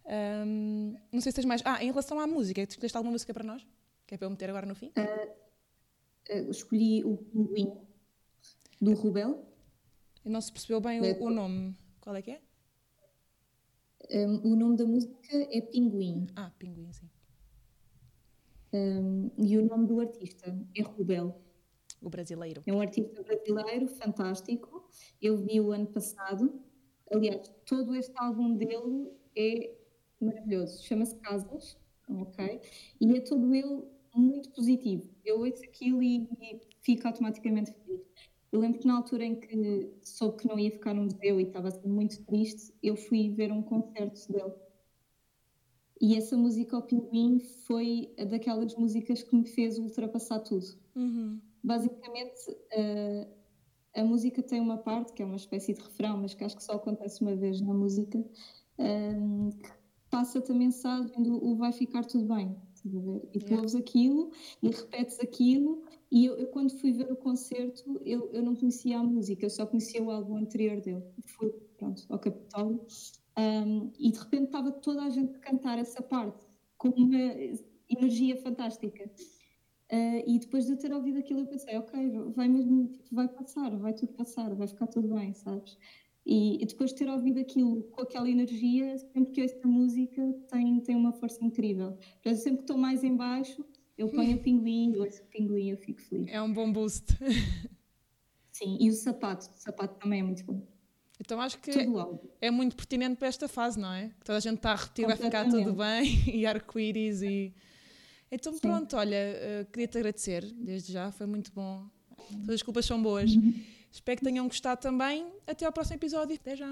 Um, não sei se tens mais. Ah, em relação à música, tu escolheste alguma música para nós? Que é para eu meter agora no fim? Uh, uh, escolhi o Pinguim do Rubel. Não se percebeu bem o, o, nome. Qual é que é? Um, o nome da música é Pinguim. Ah, Pinguim, sim. Um, e o nome do artista é Rubel o brasileiro. É um artista brasileiro fantástico. Eu vi o ano passado. Aliás, todo este álbum dele é maravilhoso. Chama-se Casas, ok? E é todo ele muito positivo. Eu ouço aquilo e, e fico automaticamente feliz. Eu lembro que na altura em que soube que não ia ficar no museu e estava assim muito triste, eu fui ver um concerto dele. E essa música, O Pinguim, foi daquelas músicas que me fez ultrapassar tudo. Uhum basicamente uh, a música tem uma parte que é uma espécie de refrão, mas que acho que só acontece uma vez na música, um, que passa-te a mensagem do o vai ficar tudo bem. E tu yeah. ouves aquilo e repetes aquilo. E eu, eu, quando fui ver o concerto, eu, eu não conhecia a música, eu só conhecia o álbum anterior dele. Fui, pronto, ao Capitólio. Um, e de repente estava toda a gente a cantar essa parte com uma energia fantástica. Uh, e depois de eu ter ouvido aquilo, eu pensei, ok, vai mesmo, vai passar, vai tudo passar, vai ficar tudo bem, sabes? E, e depois de ter ouvido aquilo com aquela energia, sempre que ouço a música, tem, tem uma força incrível. Portanto, sempre que estou mais em baixo, eu ponho o pinguim, ouço o pinguim, eu fico feliz. É um bom boost. Sim, e o sapato, o sapato também é muito bom. Então acho que é muito pertinente para esta fase, não é? Que toda a gente está a repetir, vai ficar tudo bem, e arco-íris e... Então Sim. pronto, olha, uh, queria-te agradecer desde já, foi muito bom. Todas as culpas são boas. Uhum. Espero que tenham gostado também. Até ao próximo episódio. Até já!